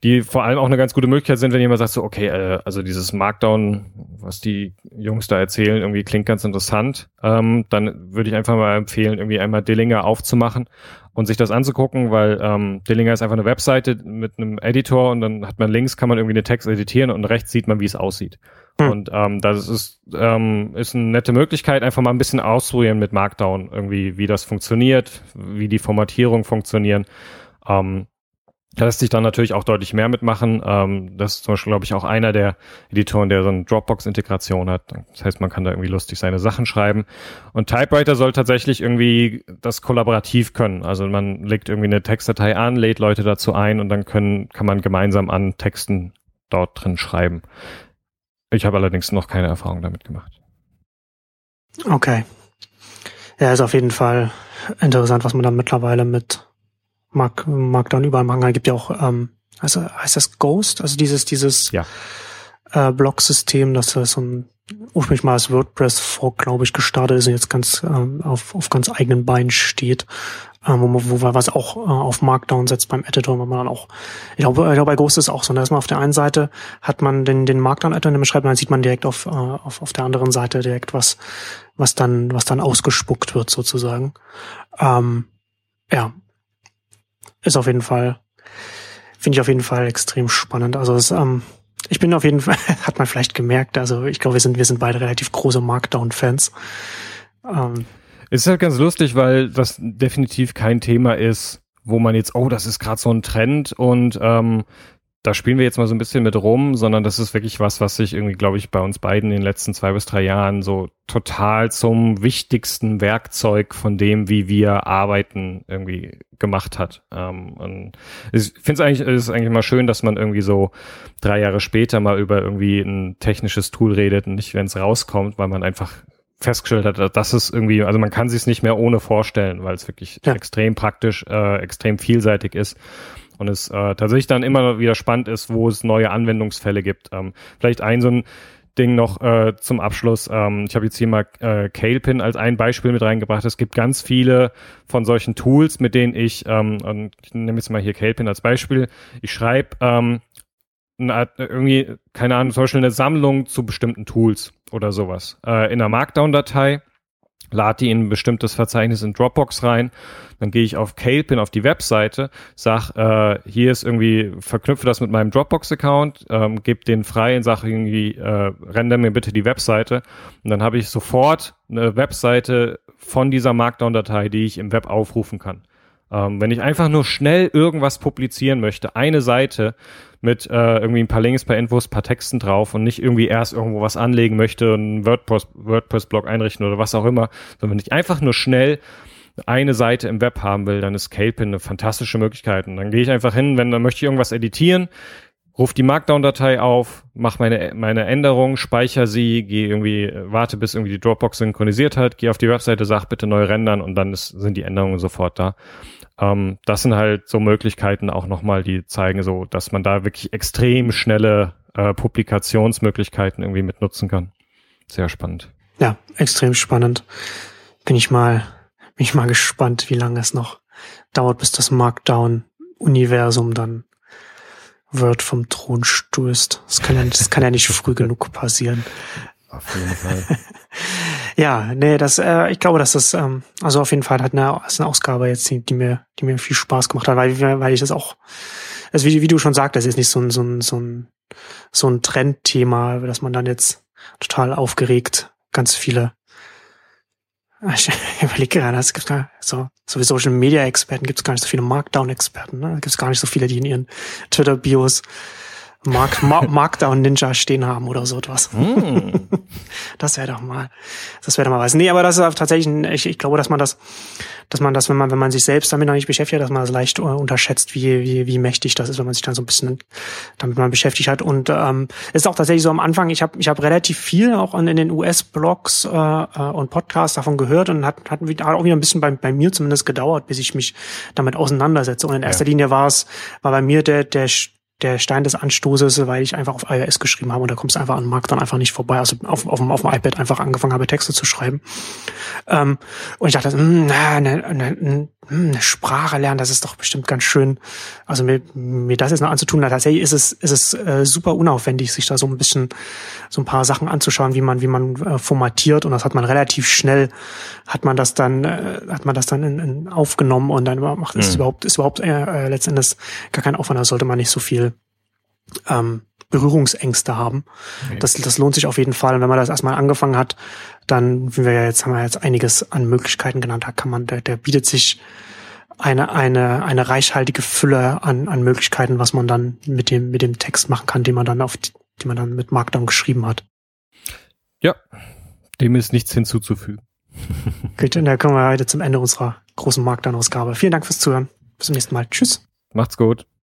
die vor allem auch eine ganz gute Möglichkeit sind, wenn jemand sagt so, okay, äh, also dieses Markdown, was die Jungs da erzählen, irgendwie klingt ganz interessant, ähm, dann würde ich einfach mal empfehlen, irgendwie einmal Dillinger aufzumachen und sich das anzugucken, weil ähm, Dillinger ist einfach eine Webseite mit einem Editor und dann hat man links, kann man irgendwie den Text editieren und rechts sieht man, wie es aussieht. Hm. Und ähm, das ist, ähm, ist eine nette Möglichkeit, einfach mal ein bisschen ausprobieren mit Markdown, irgendwie, wie das funktioniert, wie die Formatierung funktionieren. Ähm, da lässt sich dann natürlich auch deutlich mehr mitmachen. Ähm, das ist zum Beispiel, glaube ich, auch einer der Editoren, der so eine Dropbox-Integration hat. Das heißt, man kann da irgendwie lustig seine Sachen schreiben. Und Typewriter soll tatsächlich irgendwie das kollaborativ können. Also man legt irgendwie eine Textdatei an, lädt Leute dazu ein und dann können, kann man gemeinsam an Texten dort drin schreiben. Ich habe allerdings noch keine Erfahrung damit gemacht. Okay. Ja, ist auf jeden Fall interessant, was man da mittlerweile mit mag dann überall machen. Es gibt ja auch, ähm, also heißt das Ghost, also dieses, dieses ja. äh, Blog-System, das ist so ein ursprünglich mal als WordPress vor, glaube ich, gestartet ist und jetzt ganz ähm, auf, auf ganz eigenen Beinen steht, ähm, wo, man, wo man was auch äh, auf Markdown setzt beim Editor, wo man dann auch, ich glaube, ich glaube bei Ghost ist auch so, dass man auf der einen Seite hat man den, den Markdown-Editor in der Beschreibung, dann sieht man direkt auf, äh, auf, auf der anderen Seite direkt was, was dann, was dann ausgespuckt wird sozusagen. Ähm, ja, ist auf jeden Fall, finde ich auf jeden Fall extrem spannend. Also es, ähm, ich bin auf jeden Fall, <laughs> hat man vielleicht gemerkt, also ich glaube, wir sind, wir sind beide relativ große Markdown-Fans. Ähm, ist halt ganz lustig, weil das definitiv kein Thema ist, wo man jetzt, oh, das ist gerade so ein Trend und ähm, da spielen wir jetzt mal so ein bisschen mit rum, sondern das ist wirklich was, was sich irgendwie, glaube ich, bei uns beiden in den letzten zwei bis drei Jahren so total zum wichtigsten Werkzeug von dem, wie wir arbeiten, irgendwie gemacht hat. Ähm, und ich finde es eigentlich, ist eigentlich mal schön, dass man irgendwie so drei Jahre später mal über irgendwie ein technisches Tool redet und nicht, wenn es rauskommt, weil man einfach festgestellt hat, dass es irgendwie, also man kann sich es nicht mehr ohne vorstellen, weil es wirklich ja. extrem praktisch, äh, extrem vielseitig ist und es äh, tatsächlich dann immer wieder spannend ist, wo es neue Anwendungsfälle gibt. Ähm, vielleicht ein so ein Ding noch äh, zum Abschluss. Ähm, ich habe jetzt hier mal äh, Calepin als ein Beispiel mit reingebracht. Es gibt ganz viele von solchen Tools, mit denen ich, ähm, und ich nehme jetzt mal hier Calepin als Beispiel, ich schreibe ähm, eine, irgendwie, keine Ahnung, zum Beispiel eine Sammlung zu bestimmten Tools oder sowas äh, in einer Markdown-Datei lade die in ein bestimmtes Verzeichnis in Dropbox rein, dann gehe ich auf Calepin auf die Webseite, sag, äh, hier ist irgendwie, verknüpfe das mit meinem Dropbox-Account, ähm, gebe den frei und sage irgendwie, äh, render mir bitte die Webseite und dann habe ich sofort eine Webseite von dieser Markdown-Datei, die ich im Web aufrufen kann. Ähm, wenn ich einfach nur schnell irgendwas publizieren möchte, eine Seite mit äh, irgendwie ein paar Links, paar Infos, paar Texten drauf und nicht irgendwie erst irgendwo was anlegen möchte, einen WordPress, WordPress-Blog einrichten oder was auch immer, sondern wenn ich einfach nur schnell eine Seite im Web haben will, dann ist Calepin eine fantastische Möglichkeit. Und dann gehe ich einfach hin, wenn dann möchte ich irgendwas editieren, ruf die Markdown-Datei auf, mach meine, meine Änderung, speichere sie, gehe irgendwie, warte, bis irgendwie die Dropbox synchronisiert hat, gehe auf die Webseite, sag bitte neu rendern und dann ist, sind die Änderungen sofort da. Ähm, das sind halt so Möglichkeiten auch nochmal, die zeigen so, dass man da wirklich extrem schnelle äh, Publikationsmöglichkeiten irgendwie mit nutzen kann. Sehr spannend. Ja, extrem spannend. Bin ich mal, bin ich mal gespannt, wie lange es noch dauert, bis das Markdown-Universum dann Word vom Thron stößt. Das kann ja, das kann ja nicht früh <laughs> genug passieren. Auf jeden Fall. <laughs> ja, nee, das, äh, ich glaube, dass das, ähm, also auf jeden Fall hat eine, ist eine Ausgabe jetzt, die, die mir, die mir viel Spaß gemacht hat, weil, weil ich das auch, also wie, wie du schon sagtest, ist nicht so ein, so ein, so ein, so ein Trendthema, dass man dann jetzt total aufgeregt ganz viele ich <laughs> überlege gerade, es gibt gar so, so wie Social Media Experten gibt es gar nicht so viele Markdown Experten, ne? Gibt es gar nicht so viele, die in ihren Twitter Bios Mark, Mark, Markdown Ninja stehen haben oder so etwas. Mm. Das wäre doch mal, das wäre doch mal was. Nee, aber das ist tatsächlich, ein, ich, ich glaube, dass man das, dass man das, wenn man, wenn man sich selbst damit noch nicht beschäftigt, dass man das leicht äh, unterschätzt, wie, wie, wie mächtig das ist, wenn man sich dann so ein bisschen damit mal beschäftigt hat. Und ähm, ist auch tatsächlich so am Anfang, ich habe ich hab relativ viel auch in, in den US-Blogs äh, äh, und Podcasts davon gehört und hat, hat auch wieder ein bisschen bei, bei mir zumindest gedauert, bis ich mich damit auseinandersetze. Und in erster ja. Linie war es, war bei mir der, der der Stein des Anstoßes, weil ich einfach auf iOS geschrieben habe und da kommst du einfach an Markt dann einfach nicht vorbei. Also auf, auf, auf dem iPad einfach angefangen habe, Texte zu schreiben. Ähm, und ich dachte, mh, hm, na, ne, ne, hm, eine Sprache lernen, das ist doch bestimmt ganz schön. Also mir, mir das jetzt noch anzutun, tatsächlich ist es, ist es äh, super unaufwendig, sich da so ein bisschen so ein paar Sachen anzuschauen, wie man, wie man äh, formatiert. Und das hat man relativ schnell, hat man das dann, äh, hat man das dann in, in aufgenommen und dann macht es mhm. überhaupt, ist überhaupt äh, äh, letztendlich gar kein Aufwand. Da sollte man nicht so viel ähm, Berührungsängste haben. Okay. Das, das lohnt sich auf jeden Fall. Und wenn man das erstmal angefangen hat, dann, wie wir ja jetzt haben wir jetzt einiges an Möglichkeiten genannt, da kann man, der, der bietet sich eine, eine, eine reichhaltige Fülle an, an Möglichkeiten, was man dann mit dem, mit dem Text machen kann, den man dann auf, die man dann mit Markdown geschrieben hat. Ja, dem ist nichts hinzuzufügen. <laughs> Gut, und da kommen wir heute zum Ende unserer großen Markdown-Ausgabe. Vielen Dank fürs Zuhören. Bis zum nächsten Mal. Tschüss. Macht's gut.